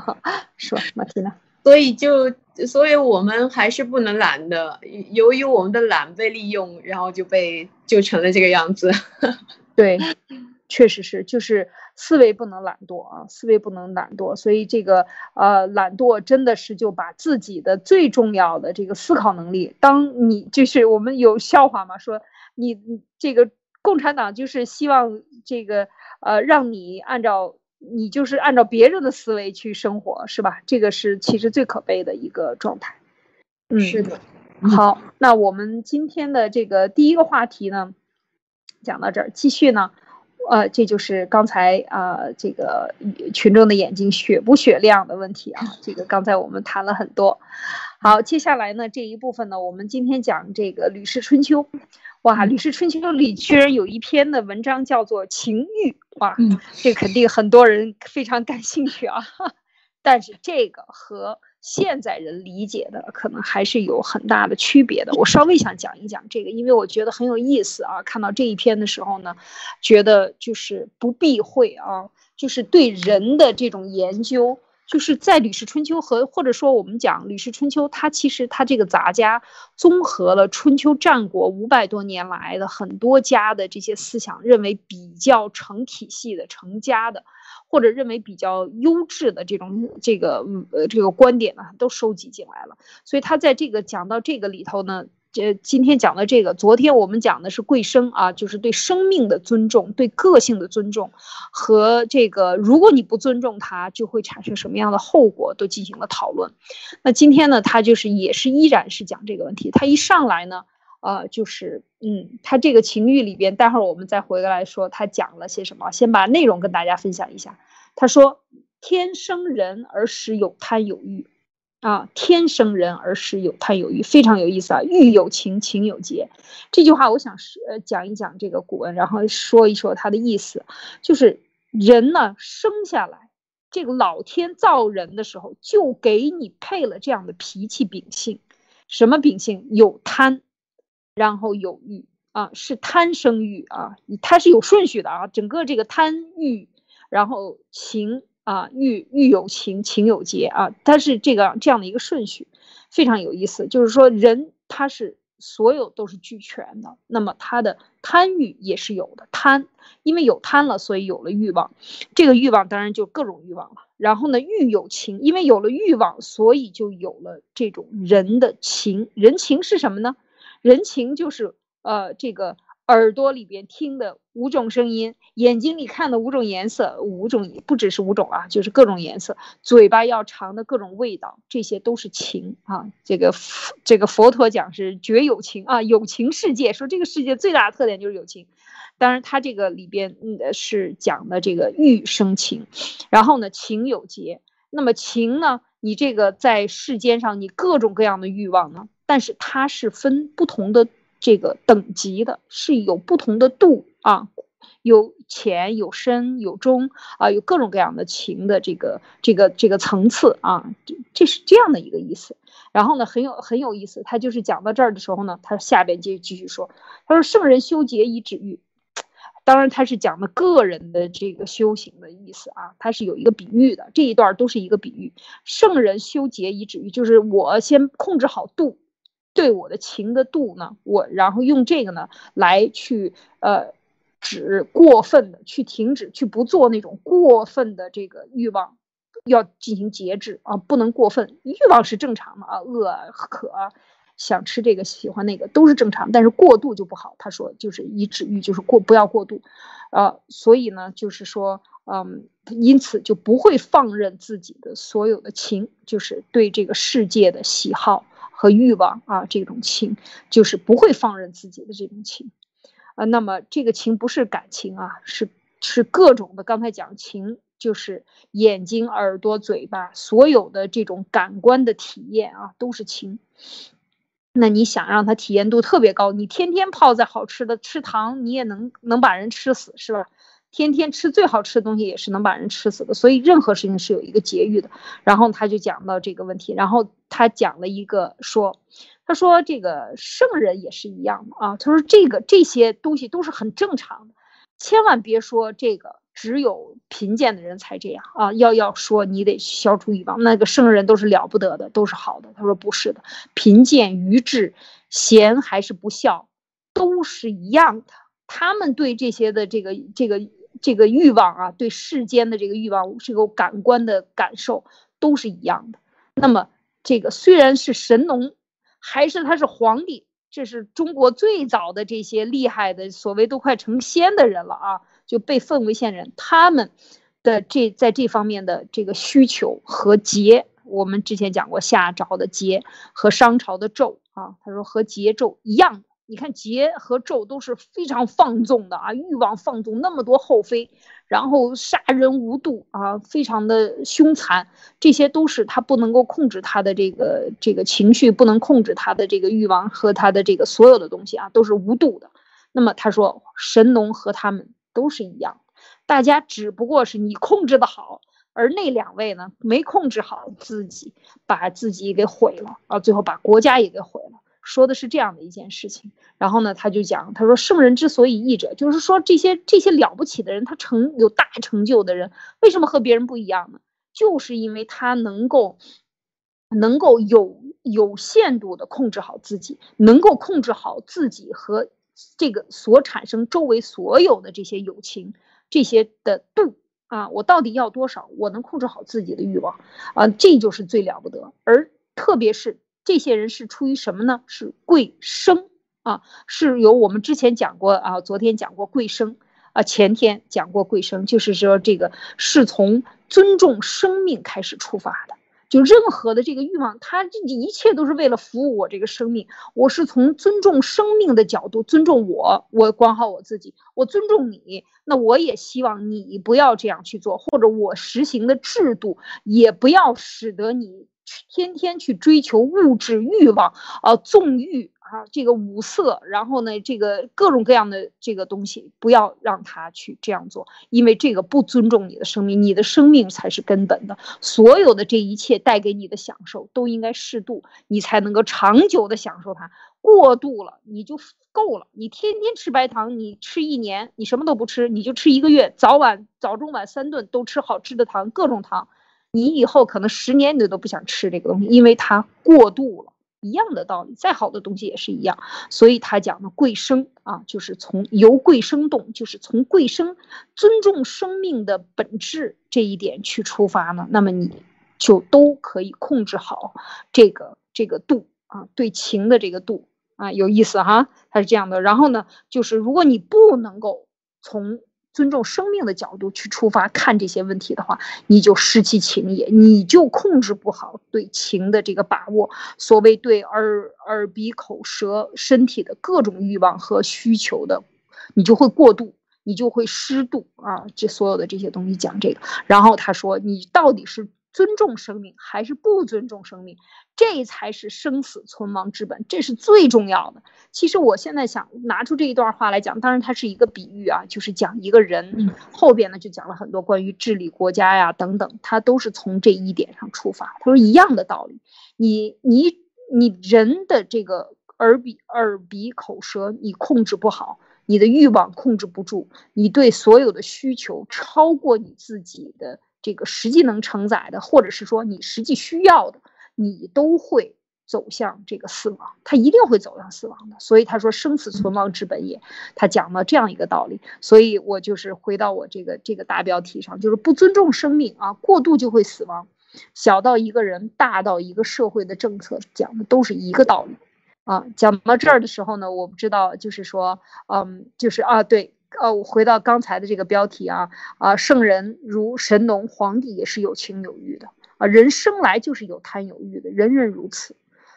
(laughs) 是吧，马蒂娜？所以就，所以我们还是不能懒的。由于我们的懒被利用，然后就被就成了这个样子。(laughs) 对，确实是，就是思维不能懒惰啊，思维不能懒惰。所以这个呃，懒惰真的是就把自己的最重要的这个思考能力，当你就是我们有笑话嘛，说你这个共产党就是希望这个呃，让你按照。你就是按照别人的思维去生活，是吧？这个是其实最可悲的一个状态。嗯，是的。好，那我们今天的这个第一个话题呢，讲到这儿，继续呢，呃，这就是刚才啊，这个群众的眼睛雪不雪亮的问题啊。这个刚才我们谈了很多。好，接下来呢这一部分呢，我们今天讲这个《吕氏春秋》。哇，《吕氏春秋》里居然有一篇的文章叫做《情欲》，哇，这肯定很多人非常感兴趣啊。(laughs) 但是这个和现在人理解的可能还是有很大的区别的。我稍微想讲一讲这个，因为我觉得很有意思啊。看到这一篇的时候呢，觉得就是不避讳啊，就是对人的这种研究。就是在《吕氏春秋》和或者说我们讲《吕氏春秋》，它其实它这个杂家综合了春秋战国五百多年来的很多家的这些思想，认为比较成体系的、成家的，或者认为比较优质的这种这个呃这个观点呢，都收集进来了。所以他在这个讲到这个里头呢。这今天讲的这个，昨天我们讲的是贵生啊，就是对生命的尊重，对个性的尊重，和这个如果你不尊重他，就会产生什么样的后果，都进行了讨论。那今天呢，他就是也是依然是讲这个问题。他一上来呢，呃，就是嗯，他这个情欲里边，待会儿我们再回来说他讲了些什么。先把内容跟大家分享一下。他说：“天生人而使有贪有欲。”啊，天生人而是有贪有欲，非常有意思啊。欲有情，情有节。这句话我想是呃讲一讲这个古文，然后说一说它的意思。就是人呢生下来这个老天造人的时候就给你配了这样的脾气秉性，什么秉性？有贪，然后有欲啊，是贪生欲啊，它是有顺序的啊，整个这个贪欲，然后情啊，欲欲有情，情有节啊，它是这个这样的一个顺序，非常有意思。就是说人他是。所有都是俱全的，那么他的贪欲也是有的，贪，因为有贪了，所以有了欲望，这个欲望当然就各种欲望了。然后呢，欲有情，因为有了欲望，所以就有了这种人的情。人情是什么呢？人情就是呃这个。耳朵里边听的五种声音，眼睛里看的五种颜色，五种不只是五种啊，就是各种颜色。嘴巴要尝的各种味道，这些都是情啊。这个这个佛陀讲是绝有情啊，有情世界，说这个世界最大的特点就是有情。当然，他这个里边嗯是讲的这个欲生情，然后呢情有节。那么情呢，你这个在世间上你各种各样的欲望呢，但是它是分不同的。这个等级的是有不同的度啊，有浅有深有中啊，有各种各样的情的这个这个这个层次啊，这这是这样的一个意思。然后呢，很有很有意思，他就是讲到这儿的时候呢，他下边就继续说，他说圣人修节以止欲，当然他是讲的个人的这个修行的意思啊，他是有一个比喻的，这一段都是一个比喻。圣人修节以止欲，就是我先控制好度。对我的情的度呢，我然后用这个呢来去呃止过分的，去停止，去不做那种过分的这个欲望，要进行节制啊，不能过分。欲望是正常的啊，饿渴想吃这个喜欢那个都是正常，但是过度就不好。他说就是以止欲，就是过不要过度，呃，所以呢就是说嗯，因此就不会放任自己的所有的情，就是对这个世界的喜好。和欲望啊，这种情就是不会放任自己的这种情，啊，那么这个情不是感情啊，是是各种的。刚才讲情就是眼睛、耳朵、嘴巴，所有的这种感官的体验啊，都是情。那你想让它体验度特别高，你天天泡在好吃的吃糖，你也能能把人吃死，是吧？天天吃最好吃的东西也是能把人吃死的，所以任何事情是有一个节欲的。然后他就讲到这个问题，然后他讲了一个说，他说这个圣人也是一样的啊。他说这个这些东西都是很正常的，千万别说这个只有贫贱的人才这样啊。要要说你得消除欲望，那个圣人都是了不得的，都是好的。他说不是的，贫贱愚智，贤还是不孝，都是一样的。他们对这些的这个这个。这个欲望啊，对世间的这个欲望，这个感官的感受都是一样的。那么，这个虽然是神农，还是他是皇帝，这是中国最早的这些厉害的，所谓都快成仙的人了啊，就被奉为仙人。他们的这在这方面的这个需求和劫，我们之前讲过夏朝的劫和商朝的纣啊，他说和桀纣一样。你看桀和纣都是非常放纵的啊，欲望放纵，那么多后妃，然后杀人无度啊，非常的凶残，这些都是他不能够控制他的这个这个情绪，不能控制他的这个欲望和他的这个所有的东西啊，都是无度的。那么他说神农和他们都是一样，大家只不过是你控制的好，而那两位呢没控制好自己，把自己给毁了啊，最后把国家也给毁了。说的是这样的一件事情，然后呢，他就讲，他说圣人之所以义者，就是说这些这些了不起的人，他成有大成就的人，为什么和别人不一样呢？就是因为他能够，能够有有限度的控制好自己，能够控制好自己和这个所产生周围所有的这些友情，这些的度啊，我到底要多少？我能控制好自己的欲望啊，这就是最了不得，而特别是。这些人是出于什么呢？是贵生啊，是由我们之前讲过啊，昨天讲过贵生啊，前天讲过贵生，就是说这个是从尊重生命开始出发的。就任何的这个欲望，它这一切都是为了服务我这个生命。我是从尊重生命的角度尊重我，我管好我自己，我尊重你，那我也希望你不要这样去做，或者我实行的制度也不要使得你。天天去追求物质欲望，啊，纵欲啊，这个五色，然后呢，这个各种各样的这个东西，不要让他去这样做，因为这个不尊重你的生命，你的生命才是根本的。所有的这一切带给你的享受都应该适度，你才能够长久的享受它。过度了你就够了，你天天吃白糖，你吃一年，你什么都不吃，你就吃一个月，早晚早中晚三顿都吃好吃的糖，各种糖，你以后可能十年你都不想吃这个东西，因为它过度了。一样的道理，再好的东西也是一样。所以他讲的贵生啊，就是从由贵生动，就是从贵生尊重生命的本质这一点去出发呢，那么你就都可以控制好这个这个度啊，对情的这个度啊，有意思哈，他是这样的。然后呢，就是如果你不能够从尊重生命的角度去出发看这些问题的话，你就失其情也，你就控制不好对情的这个把握。所谓对耳耳鼻口舌身体的各种欲望和需求的，你就会过度，你就会失度啊！这所有的这些东西讲这个，然后他说你到底是。尊重生命还是不尊重生命，这才是生死存亡之本，这是最重要的。其实我现在想拿出这一段话来讲，当然它是一个比喻啊，就是讲一个人。后边呢就讲了很多关于治理国家呀等等，他都是从这一点上出发。他说一样的道理，你你你人的这个耳鼻耳鼻口舌你控制不好，你的欲望控制不住，你对所有的需求超过你自己的。这个实际能承载的，或者是说你实际需要的，你都会走向这个死亡，他一定会走向死亡的。所以他说生死存亡之本也，他讲了这样一个道理。所以我就是回到我这个这个大标题上，就是不尊重生命啊，过度就会死亡。小到一个人，大到一个社会的政策，讲的都是一个道理啊。讲到这儿的时候呢，我不知道，就是说，嗯，就是啊，对。呃，我回到刚才的这个标题啊啊，圣人如神农，皇帝也是有情有欲的啊，人生来就是有贪有欲的，人人如此。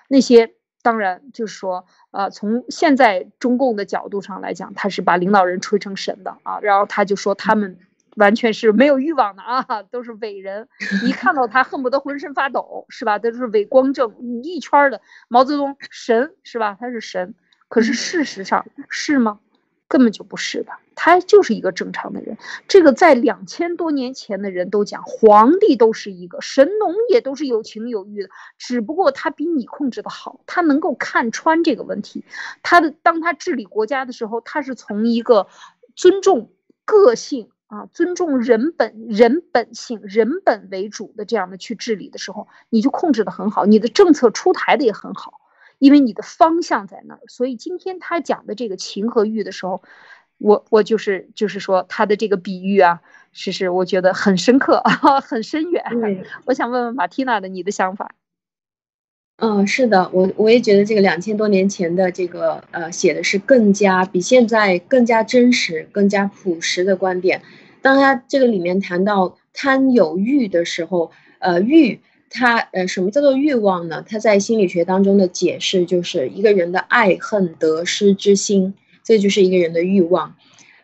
那些当然就是说，呃，从现在中共的角度上来讲，他是把领导人吹成神的啊，然后他就说他们完全是没有欲望的啊，都是伟人，一看到他恨不得浑身发抖，是吧？都是伟光正一圈的毛泽东神是吧？他是神，可是事实上是吗？根本就不是的，他就是一个正常的人。这个在两千多年前的人都讲，皇帝都是一个神农，也都是有情有欲的，只不过他比你控制的好，他能够看穿这个问题。他的当他治理国家的时候，他是从一个尊重个性啊，尊重人本人本性、人本为主的这样的去治理的时候，你就控制的很好，你的政策出台的也很好。因为你的方向在那儿，所以今天他讲的这个情和欲的时候，我我就是就是说他的这个比喻啊，是是我觉得很深刻，(laughs) 很深远。(laughs) 我想问问马蒂娜的你的想法。嗯，是的，我我也觉得这个两千多年前的这个呃写的是更加比现在更加真实、更加朴实的观点。当他这个里面谈到贪有欲的时候，呃欲。他呃，什么叫做欲望呢？他在心理学当中的解释就是一个人的爱恨得失之心，这就是一个人的欲望。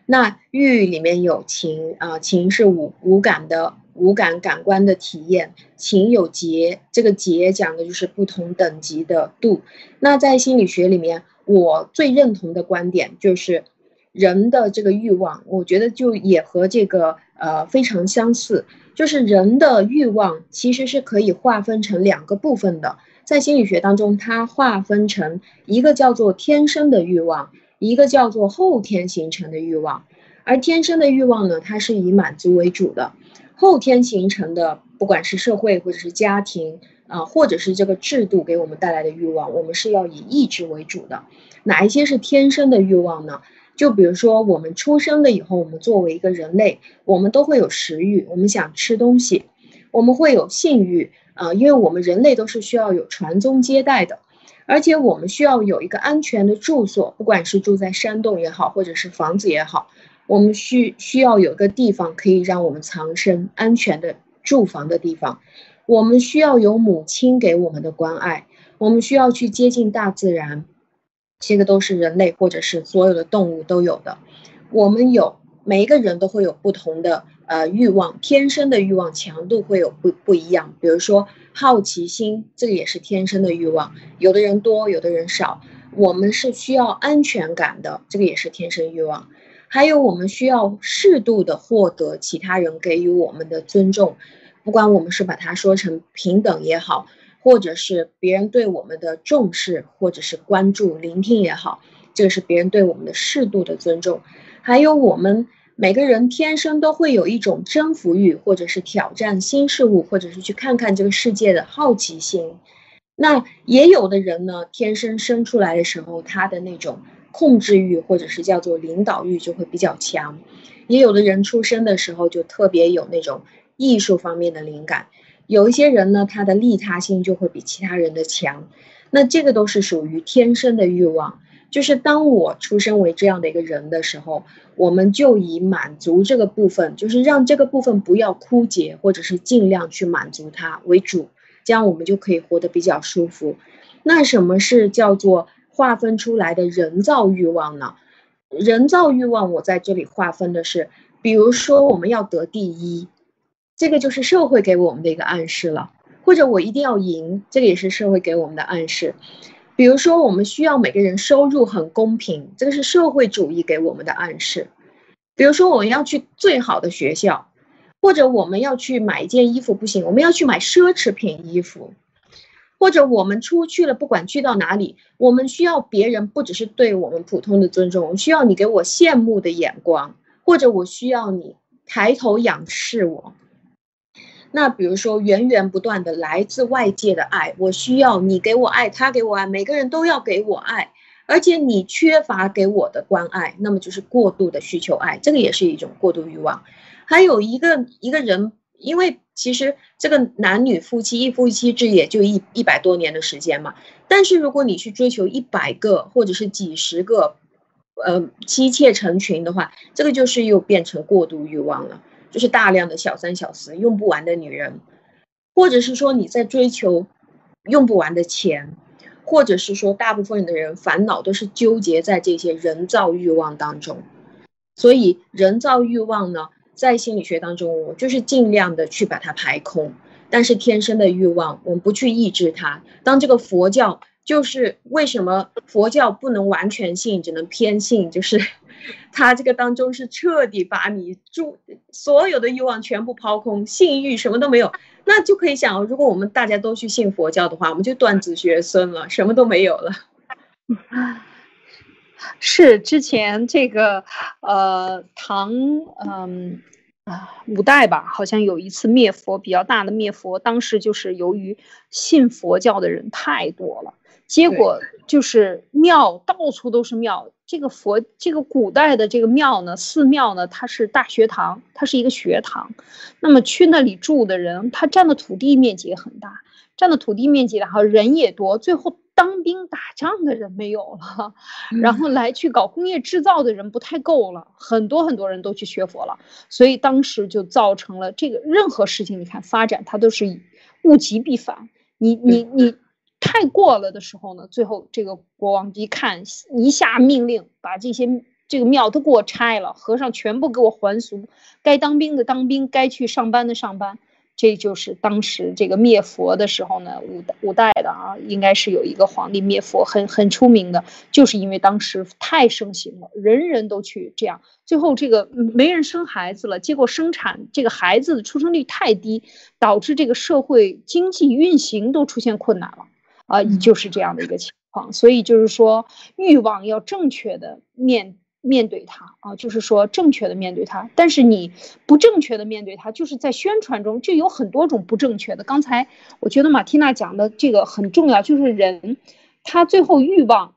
那欲里面有情啊，情是五五感的五感感官的体验，情有节，这个节讲的就是不同等级的度。那在心理学里面，我最认同的观点就是人的这个欲望，我觉得就也和这个呃非常相似。就是人的欲望其实是可以划分成两个部分的，在心理学当中，它划分成一个叫做天生的欲望，一个叫做后天形成的欲望。而天生的欲望呢，它是以满足为主的；后天形成的，不管是社会或者是家庭啊，或者是这个制度给我们带来的欲望，我们是要以意志为主的。哪一些是天生的欲望呢？就比如说，我们出生了以后，我们作为一个人类，我们都会有食欲，我们想吃东西，我们会有性欲啊，因为我们人类都是需要有传宗接代的，而且我们需要有一个安全的住所，不管是住在山洞也好，或者是房子也好，我们需需要有个地方可以让我们藏身，安全的住房的地方，我们需要有母亲给我们的关爱，我们需要去接近大自然。这个都是人类或者是所有的动物都有的。我们有每一个人都会有不同的呃欲望，天生的欲望强度会有不不一样。比如说好奇心，这个也是天生的欲望，有的人多，有的人少。我们是需要安全感的，这个也是天生欲望。还有我们需要适度的获得其他人给予我们的尊重，不管我们是把它说成平等也好，或者是别人对我们的重视，或者是关注、聆听也好，这个是别人对我们的适度的尊重。还有我们每个人天生都会有一种征服欲，或者是挑战新事物，或者是去看看这个世界的好奇心。那也有的人呢，天生生出来的时候，他的那种控制欲或者是叫做领导欲就会比较强；也有的人出生的时候就特别有那种艺术方面的灵感。有一些人呢，他的利他心就会比其他人的强。那这个都是属于天生的欲望。就是当我出生为这样的一个人的时候，我们就以满足这个部分，就是让这个部分不要枯竭，或者是尽量去满足它为主。这样我们就可以活得比较舒服。那什么是叫做划分出来的人造欲望呢？人造欲望我在这里划分的是，比如说我们要得第一，这个就是社会给我们的一个暗示了；或者我一定要赢，这个也是社会给我们的暗示。比如说我们需要每个人收入很公平，这个是社会主义给我们的暗示。比如说我们要去最好的学校。或者我们要去买一件衣服不行，我们要去买奢侈品衣服，或者我们出去了，不管去到哪里，我们需要别人不只是对我们普通的尊重，我需要你给我羡慕的眼光，或者我需要你抬头仰视我。那比如说源源不断的来自外界的爱，我需要你给我爱，他给我爱，每个人都要给我爱，而且你缺乏给我的关爱，那么就是过度的需求爱，这个也是一种过度欲望。还有一个一个人，因为其实这个男女夫妻一夫一妻制也就一一百多年的时间嘛。但是如果你去追求一百个或者是几十个，呃，妻妾成群的话，这个就是又变成过度欲望了，就是大量的小三小四用不完的女人，或者是说你在追求用不完的钱，或者是说大部分的人烦恼都是纠结在这些人造欲望当中，所以人造欲望呢？在心理学当中，我就是尽量的去把它排空，但是天生的欲望，我们不去抑制它。当这个佛教就是为什么佛教不能完全信，只能偏信，就是它这个当中是彻底把你诸所有的欲望全部抛空，性欲什么都没有，那就可以想，如果我们大家都去信佛教的话，我们就断子绝孙了，什么都没有了。(laughs) 是之前这个，呃，唐，嗯，啊，五代吧，好像有一次灭佛比较大的灭佛，当时就是由于信佛教的人太多了，结果就是庙到处都是庙。这个佛，这个古代的这个庙呢，寺庙呢，它是大学堂，它是一个学堂。那么去那里住的人，他占的土地面积也很大，占的土地面积然后人也多，最后。当兵打仗的人没有了，然后来去搞工业制造的人不太够了，很多很多人都去学佛了，所以当时就造成了这个任何事情，你看发展它都是物极必反，你你你太过了的时候呢，最后这个国王一看，一下命令把这些这个庙都给我拆了，和尚全部给我还俗，该当兵的当兵，该去上班的上班。这就是当时这个灭佛的时候呢，五五代的啊，应该是有一个皇帝灭佛，很很出名的，就是因为当时太盛行了，人人都去这样，最后这个没人生孩子了，结果生产这个孩子的出生率太低，导致这个社会经济运行都出现困难了，啊，就是这样的一个情况，所以就是说欲望要正确的面。面对它啊，就是说正确的面对它，但是你不正确的面对它，就是在宣传中就有很多种不正确的。刚才我觉得马蒂娜讲的这个很重要，就是人他最后欲望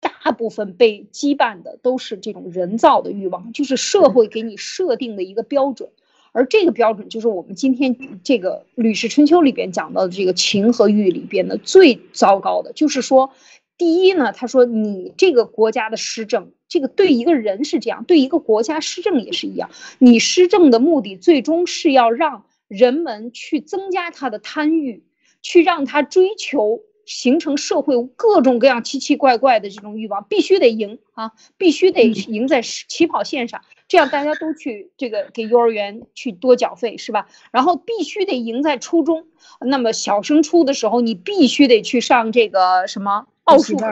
大部分被羁绊的都是这种人造的欲望，就是社会给你设定的一个标准，而这个标准就是我们今天这个《吕氏春秋》里边讲到的这个情和欲里边的最糟糕的，就是说。第一呢，他说你这个国家的施政，这个对一个人是这样，对一个国家施政也是一样。你施政的目的最终是要让人们去增加他的贪欲，去让他追求，形成社会各种各样奇奇怪怪的这种欲望，必须得赢啊，必须得赢在起跑线上，这样大家都去这个给幼儿园去多缴费是吧？然后必须得赢在初中，那么小升初的时候，你必须得去上这个什么？奥数课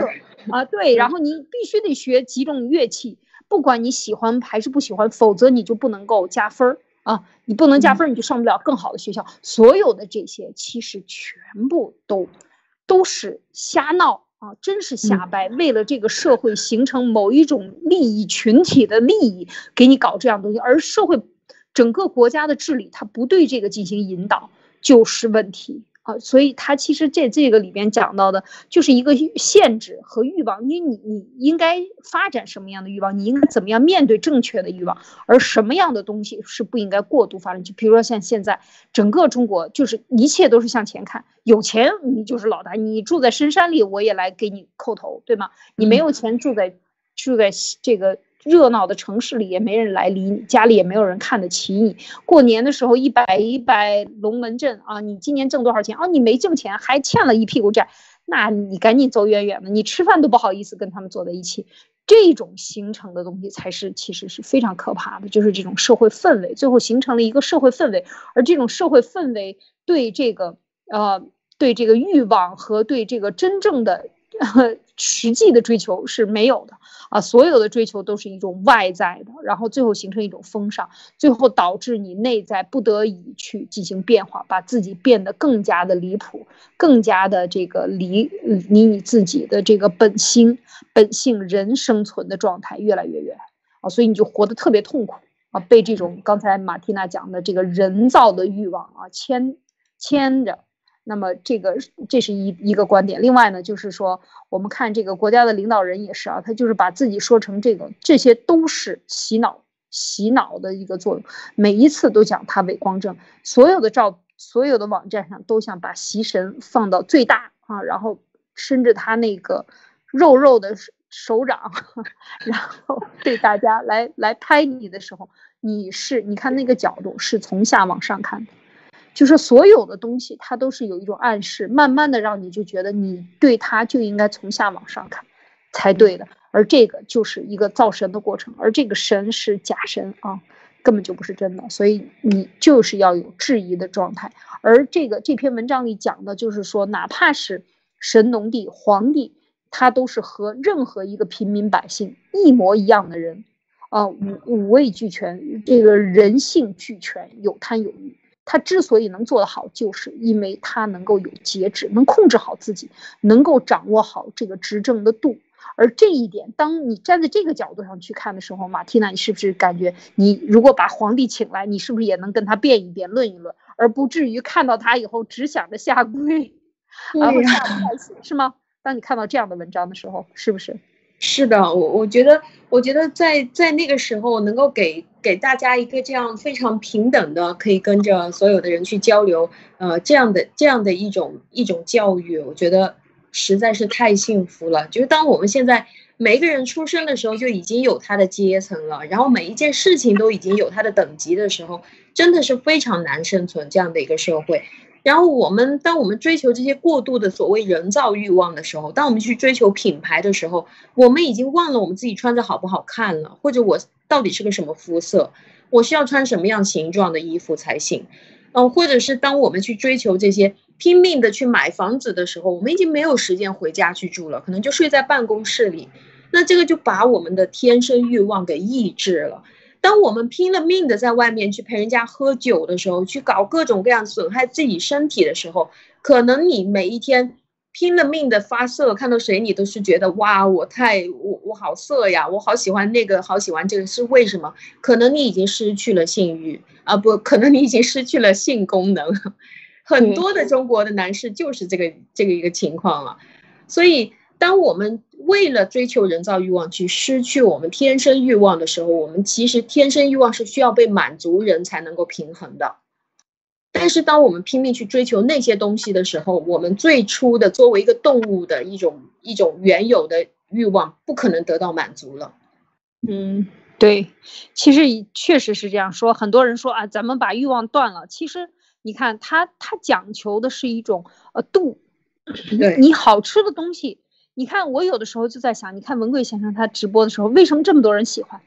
啊，对，然后你必须得学几种乐器，不管你喜欢还是不喜欢，否则你就不能够加分儿啊，你不能加分儿，你就上不了更好的学校。所有的这些其实全部都都是瞎闹啊，真是瞎掰，为了这个社会形成某一种利益群体的利益，给你搞这样东西，而社会整个国家的治理，它不对这个进行引导，就是问题。啊，所以他其实这这个里边讲到的，就是一个限制和欲望。因为你你应该发展什么样的欲望？你应该怎么样面对正确的欲望？而什么样的东西是不应该过度发展？就比如说像现在整个中国，就是一切都是向前看，有钱你就是老大。你住在深山里，我也来给你叩头，对吗？你没有钱住在住在这个。热闹的城市里也没人来理你，家里也没有人看得起你。过年的时候一摆一摆龙门阵啊，你今年挣多少钱？哦，你没挣钱，还欠了一屁股债，那你赶紧走远远的，你吃饭都不好意思跟他们坐在一起。这种形成的东西才是其实是非常可怕的，就是这种社会氛围，最后形成了一个社会氛围，而这种社会氛围对这个呃对这个欲望和对这个真正的。(laughs) 实际的追求是没有的啊，所有的追求都是一种外在的，然后最后形成一种风尚，最后导致你内在不得已去进行变化，把自己变得更加的离谱，更加的这个离离你自己的这个本心、本性人生存的状态越来越远啊，所以你就活得特别痛苦啊，被这种刚才马蒂娜讲的这个人造的欲望啊牵牵着。那么这个这是一一个观点，另外呢，就是说我们看这个国家的领导人也是啊，他就是把自己说成这个，这些都是洗脑洗脑的一个作用，每一次都讲他伪光正，所有的照所有的网站上都想把习神放到最大啊，然后伸着他那个肉肉的手掌，(laughs) 然后对大家来来拍你的时候，你是你看那个角度是从下往上看的。就是所有的东西，它都是有一种暗示，慢慢的让你就觉得你对它就应该从下往上看，才对的。而这个就是一个造神的过程，而这个神是假神啊，根本就不是真的。所以你就是要有质疑的状态。而这个这篇文章里讲的就是说，哪怕是神农帝、皇帝，他都是和任何一个平民百姓一模一样的人，啊，五五味俱全，这个人性俱全，有贪有欲。他之所以能做得好，就是因为他能够有节制，能控制好自己，能够掌握好这个执政的度。而这一点，当你站在这个角度上去看的时候，马蒂娜，你是不是感觉，你如果把皇帝请来，你是不是也能跟他辩一辩、论一论，而不至于看到他以后只想着下跪，(laughs) 然后下不下去，是吗？当你看到这样的文章的时候，是不是？是的，我我觉得，我觉得在在那个时候能够给给大家一个这样非常平等的，可以跟着所有的人去交流，呃，这样的这样的一种一种教育，我觉得实在是太幸福了。就是当我们现在每一个人出生的时候就已经有他的阶层了，然后每一件事情都已经有他的等级的时候，真的是非常难生存这样的一个社会。然后我们，当我们追求这些过度的所谓人造欲望的时候，当我们去追求品牌的时候，我们已经忘了我们自己穿着好不好看了，或者我到底是个什么肤色，我需要穿什么样形状的衣服才行，嗯，或者是当我们去追求这些拼命的去买房子的时候，我们已经没有时间回家去住了，可能就睡在办公室里，那这个就把我们的天生欲望给抑制了。当我们拼了命的在外面去陪人家喝酒的时候，去搞各种各样损害自己身体的时候，可能你每一天拼了命的发色，看到谁你都是觉得哇，我太我我好色呀，我好喜欢那个，好喜欢这个，是为什么？可能你已经失去了性欲啊，不可能你已经失去了性功能，(laughs) 很多的中国的男士就是这个这个一个情况了，所以当我们。为了追求人造欲望去失去我们天生欲望的时候，我们其实天生欲望是需要被满足，人才能够平衡的。但是当我们拼命去追求那些东西的时候，我们最初的作为一个动物的一种一种原有的欲望不可能得到满足了。嗯，对，其实确实是这样说。很多人说啊，咱们把欲望断了。其实你看，他他讲求的是一种呃度，对你好吃的东西。你看，我有的时候就在想，你看文贵先生他直播的时候，为什么这么多人喜欢？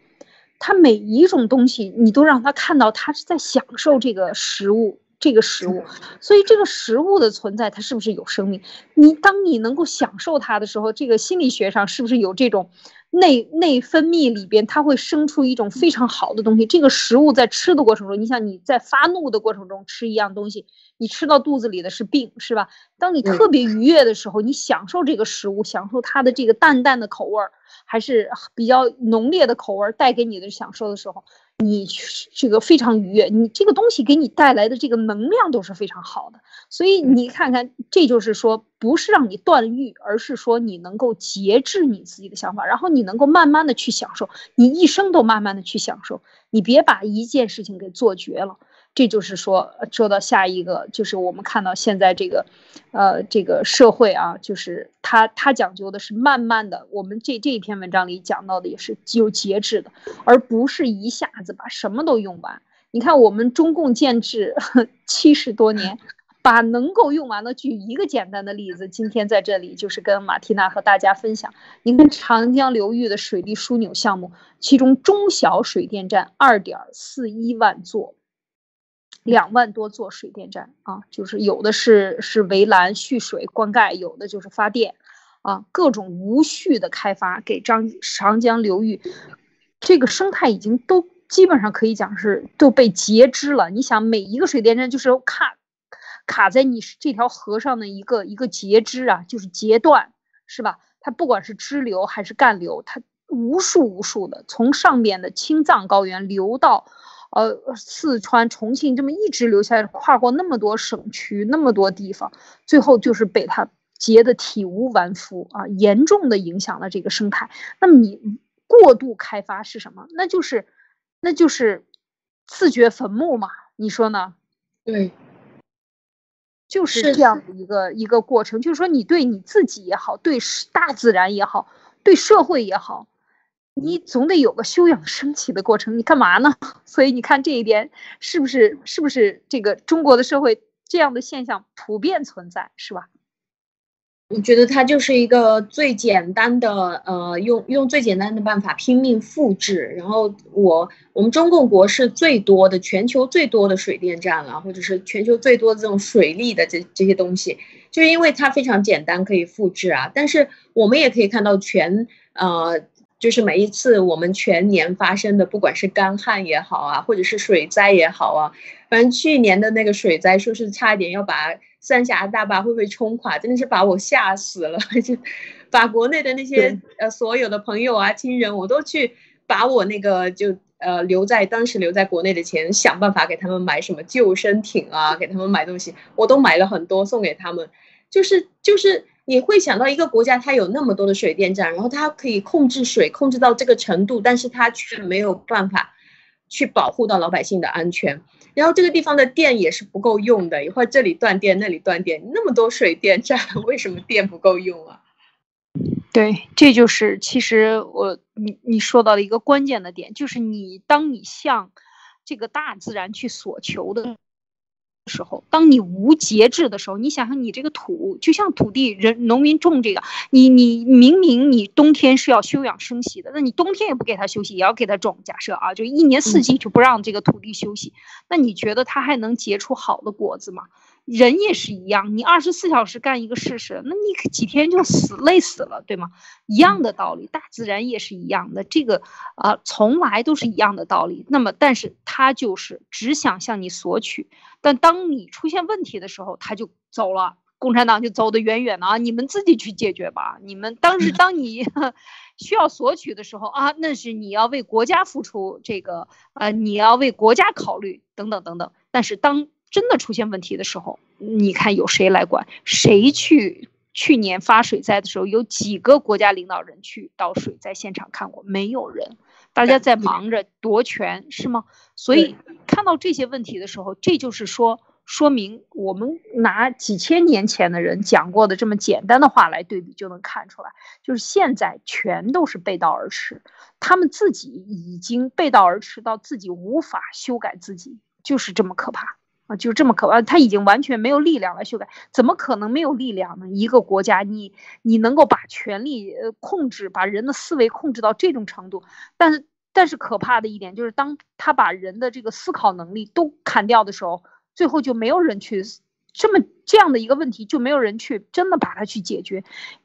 他每一种东西，你都让他看到他是在享受这个食物这个食物，所以这个食物的存在，它是不是有生命？你当你能够享受它的时候，这个心理学上是不是有这种内内分泌里边，它会生出一种非常好的东西？这个食物在吃的过程中，你想你在发怒的过程中吃一样东西，你吃到肚子里的是病，是吧？当你特别愉悦的时候，你享受这个食物，享受它的这个淡淡的口味儿，还是比较浓烈的口味儿带给你的享受的时候。你这个非常愉悦，你这个东西给你带来的这个能量都是非常好的，所以你看看，这就是说不是让你断欲，而是说你能够节制你自己的想法，然后你能够慢慢的去享受，你一生都慢慢的去享受，你别把一件事情给做绝了。这就是说，说到下一个，就是我们看到现在这个，呃，这个社会啊，就是它它讲究的是慢慢的。我们这这一篇文章里讲到的也是有节制的，而不是一下子把什么都用完。你看，我们中共建制 (laughs) 七十多年，把能够用完的，举一个简单的例子，今天在这里就是跟马蒂娜和大家分享。你看长江流域的水利枢纽项目，其中中小水电站二点四一万座。两万多座水电站啊，就是有的是是围栏蓄水灌溉，有的就是发电，啊，各种无序的开发，给张长江流域这个生态已经都基本上可以讲是都被截肢了。你想，每一个水电站就是卡卡在你这条河上的一个一个截肢啊，就是截断，是吧？它不管是支流还是干流，它无数无数的从上面的青藏高原流到。呃，四川、重庆这么一直留下来，跨过那么多省区，那么多地方，最后就是被它截得体无完肤啊，严重的影响了这个生态。那么你过度开发是什么？那就是，那就是自掘坟墓嘛？你说呢？对，就是这样的一个一个过程。就是说，你对你自己也好，对大自然也好，对社会也好。你总得有个休养生息的过程，你干嘛呢？(laughs) 所以你看这一点是不是是不是这个中国的社会这样的现象普遍存在，是吧？我觉得它就是一个最简单的，呃，用用最简单的办法拼命复制。然后我我们中共国是最多的，全球最多的水电站了，或者是全球最多的这种水利的这这些东西，就是因为它非常简单可以复制啊。但是我们也可以看到全呃。就是每一次我们全年发生的，不管是干旱也好啊，或者是水灾也好啊，反正去年的那个水灾，说是差一点要把三峡大坝会不会冲垮，真的是把我吓死了。(laughs) 就把国内的那些呃所有的朋友啊、亲人，我都去把我那个就呃留在当时留在国内的钱，想办法给他们买什么救生艇啊，给他们买东西，我都买了很多送给他们，就是就是。你会想到一个国家，它有那么多的水电站，然后它可以控制水，控制到这个程度，但是它却没有办法去保护到老百姓的安全。然后这个地方的电也是不够用的，一会儿这里断电，那里断电，那么多水电站，(laughs) 为什么电不够用啊？对，这就是其实我你你说到了一个关键的点，就是你当你向这个大自然去索求的。时候，当你无节制的时候，你想想，你这个土就像土地人农民种这个，你你明明你冬天是要休养生息的，那你冬天也不给他休息，也要给他种。假设啊，就一年四季就不让这个土地休息，那你觉得它还能结出好的果子吗？人也是一样，你二十四小时干一个试试，那你几天就死累死了，对吗？一样的道理，大自然也是一样的，这个啊，从来都是一样的道理。那么，但是它就是只想向你索取，但当你出现问题的时候，它就走了，共产党就走得远远的啊！你们自己去解决吧。你们当时 (laughs) 当你 (laughs) 需要索取的时候啊，那是你要为国家付出这个，呃，你要为国家考虑等等等等。但是当真的出现问题的时候，你看有谁来管？谁去？去年发水灾的时候，有几个国家领导人去到水灾现场看过？没有人，大家在忙着夺权，是吗？所以看到这些问题的时候，这就是说，说明我们拿几千年前的人讲过的这么简单的话来对比，就能看出来，就是现在全都是背道而驰，他们自己已经背道而驰到自己无法修改自己，就是这么可怕。啊，就这么可怕，他已经完全没有力量来修改，怎么可能没有力量呢？一个国家，你你能够把权力呃控制，把人的思维控制到这种程度，但是但是可怕的一点就是，当他把人的这个思考能力都砍掉的时候，最后就没有人去。这么这样的一个问题，就没有人去真的把它去解决。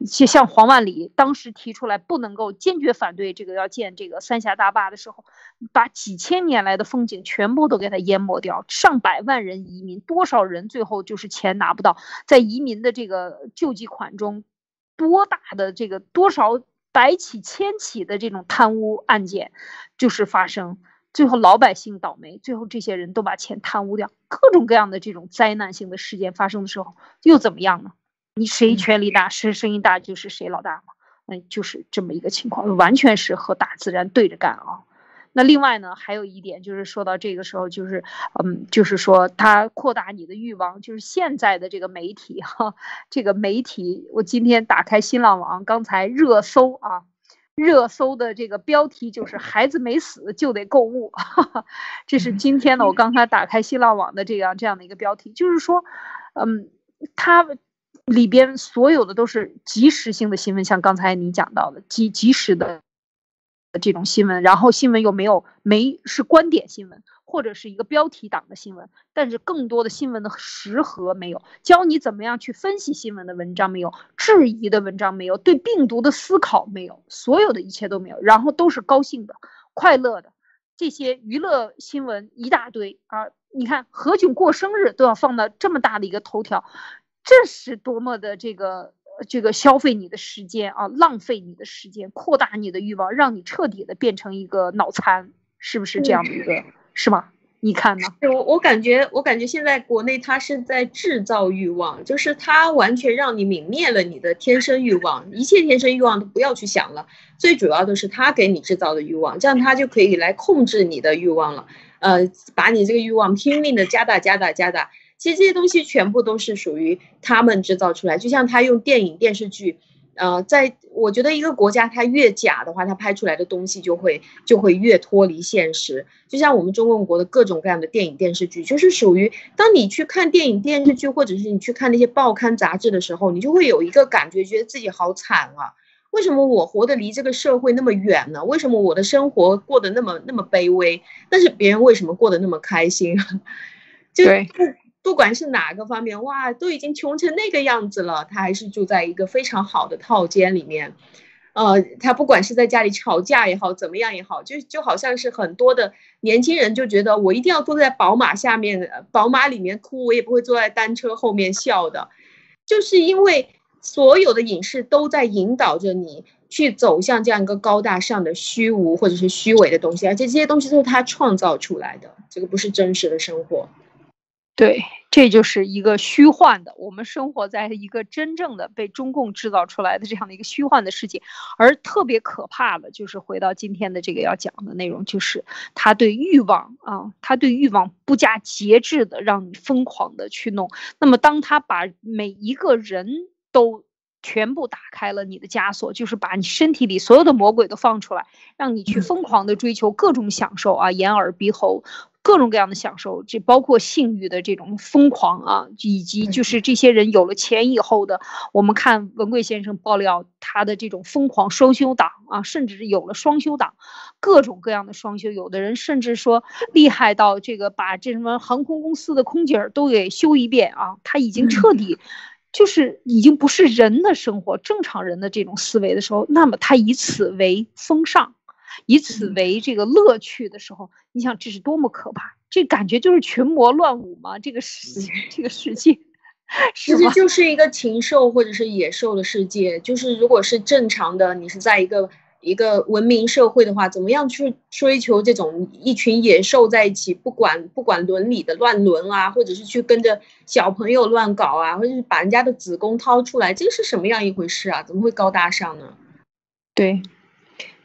就像黄万里当时提出来不能够坚决反对这个要建这个三峡大坝的时候，把几千年来的风景全部都给它淹没掉，上百万人移民，多少人最后就是钱拿不到，在移民的这个救济款中，多大的这个多少百起千起的这种贪污案件，就是发生。最后老百姓倒霉，最后这些人都把钱贪污掉，各种各样的这种灾难性的事件发生的时候，又怎么样呢？你谁权力大，谁声音大就是谁老大嘛？嗯，就是这么一个情况，完全是和大自然对着干啊。那另外呢，还有一点就是说到这个时候，就是嗯，就是说它扩大你的欲望，就是现在的这个媒体哈，这个媒体，我今天打开新浪网，刚才热搜啊。热搜的这个标题就是“孩子没死就得购物”，(laughs) 这是今天呢，我刚才打开新浪网的这样这样的一个标题，就是说，嗯，它里边所有的都是即时性的新闻，像刚才你讲到的即即时的这种新闻，然后新闻又没有没是观点新闻。或者是一个标题党的新闻，但是更多的新闻的实核没有，教你怎么样去分析新闻的文章没有，质疑的文章没有，对病毒的思考没有，所有的一切都没有，然后都是高兴的、快乐的，这些娱乐新闻一大堆啊！你看何炅过生日都要放到这么大的一个头条，这是多么的这个这个消费你的时间啊，浪费你的时间，扩大你的欲望，让你彻底的变成一个脑残，是不是这样的一个？是吗？你看呢？我我感觉，我感觉现在国内它是在制造欲望，就是它完全让你泯灭了你的天生欲望，一切天生欲望都不要去想了。最主要的是它给你制造的欲望，这样它就可以来控制你的欲望了。呃，把你这个欲望拼命的加大、加大、加大。其实这些东西全部都是属于他们制造出来，就像他用电影、电视剧。呃，在我觉得一个国家它越假的话，它拍出来的东西就会就会越脱离现实。就像我们中共国的各种各样的电影电视剧，就是属于当你去看电影电视剧，或者是你去看那些报刊杂志的时候，你就会有一个感觉，觉得自己好惨啊！为什么我活得离这个社会那么远呢？为什么我的生活过得那么那么卑微？但是别人为什么过得那么开心？(laughs) 就不管是哪个方面，哇，都已经穷成那个样子了，他还是住在一个非常好的套间里面，呃，他不管是在家里吵架也好，怎么样也好，就就好像是很多的年轻人就觉得我一定要坐在宝马下面，宝马里面哭，我也不会坐在单车后面笑的，就是因为所有的影视都在引导着你去走向这样一个高大上的虚无或者是虚伪的东西，而且这些东西都是他创造出来的，这个不是真实的生活。对，这就是一个虚幻的。我们生活在一个真正的被中共制造出来的这样的一个虚幻的世界，而特别可怕的就是回到今天的这个要讲的内容，就是他对欲望啊，他对欲望不加节制的让你疯狂的去弄。那么，当他把每一个人都全部打开了你的枷锁，就是把你身体里所有的魔鬼都放出来，让你去疯狂的追求各种享受啊，眼耳鼻喉。各种各样的享受，这包括性欲的这种疯狂啊，以及就是这些人有了钱以后的，我们看文贵先生爆料他的这种疯狂双休党啊，甚至是有了双休党，各种各样的双休，有的人甚至说厉害到这个把这什么航空公司的空姐儿都给休一遍啊，他已经彻底就是已经不是人的生活，正常人的这种思维的时候，那么他以此为风尚。以此为这个乐趣的时候，你想这是多么可怕？这感觉就是群魔乱舞吗？这个世 (laughs) 这个世界，其实就是一个禽兽或者是野兽的世界。就是如果是正常的，你是在一个一个文明社会的话，怎么样去追求这种一群野兽在一起，不管不管伦理的乱伦啊，或者是去跟着小朋友乱搞啊，或者是把人家的子宫掏出来，这个是什么样一回事啊？怎么会高大上呢？对。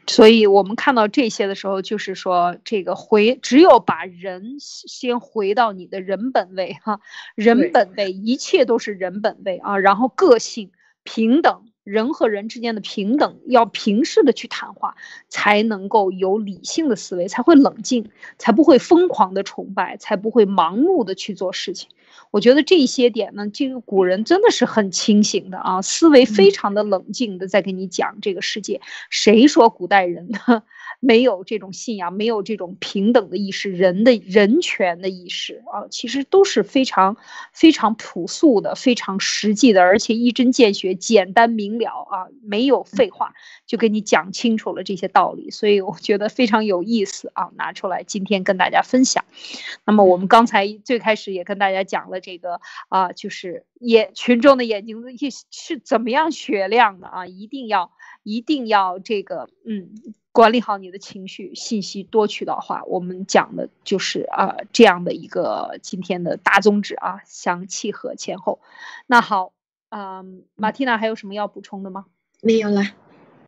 所以我们看到这些的时候，就是说，这个回只有把人先回到你的人本位，哈，人本位，一切都是人本位啊，然后个性平等，人和人之间的平等，要平视的去谈话，才能够有理性的思维，才会冷静，才不会疯狂的崇拜，才不会盲目的去做事情。我觉得这些点呢，这个古人真的是很清醒的啊，思维非常的冷静的在给你讲这个世界。谁说古代人呢没有这种信仰，没有这种平等的意识，人的人权的意识啊，其实都是非常非常朴素的，非常实际的，而且一针见血，简单明了啊，没有废话，就给你讲清楚了这些道理，所以我觉得非常有意思啊，拿出来今天跟大家分享。那么我们刚才最开始也跟大家讲了这个啊，就是眼群众的眼睛是怎么样雪亮的啊，一定要一定要这个嗯。管理好你的情绪，信息多渠道化。我们讲的就是啊这样的一个今天的大宗旨啊，相契合前后。那好，嗯，马蒂娜还有什么要补充的吗？没有了。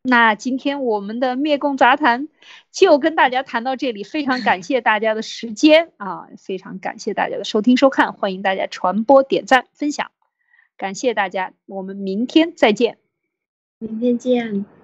那今天我们的灭共杂谈就跟大家谈到这里，非常感谢大家的时间啊，非常感谢大家的收听收看，欢迎大家传播、点赞、分享，感谢大家，我们明天再见。明天见。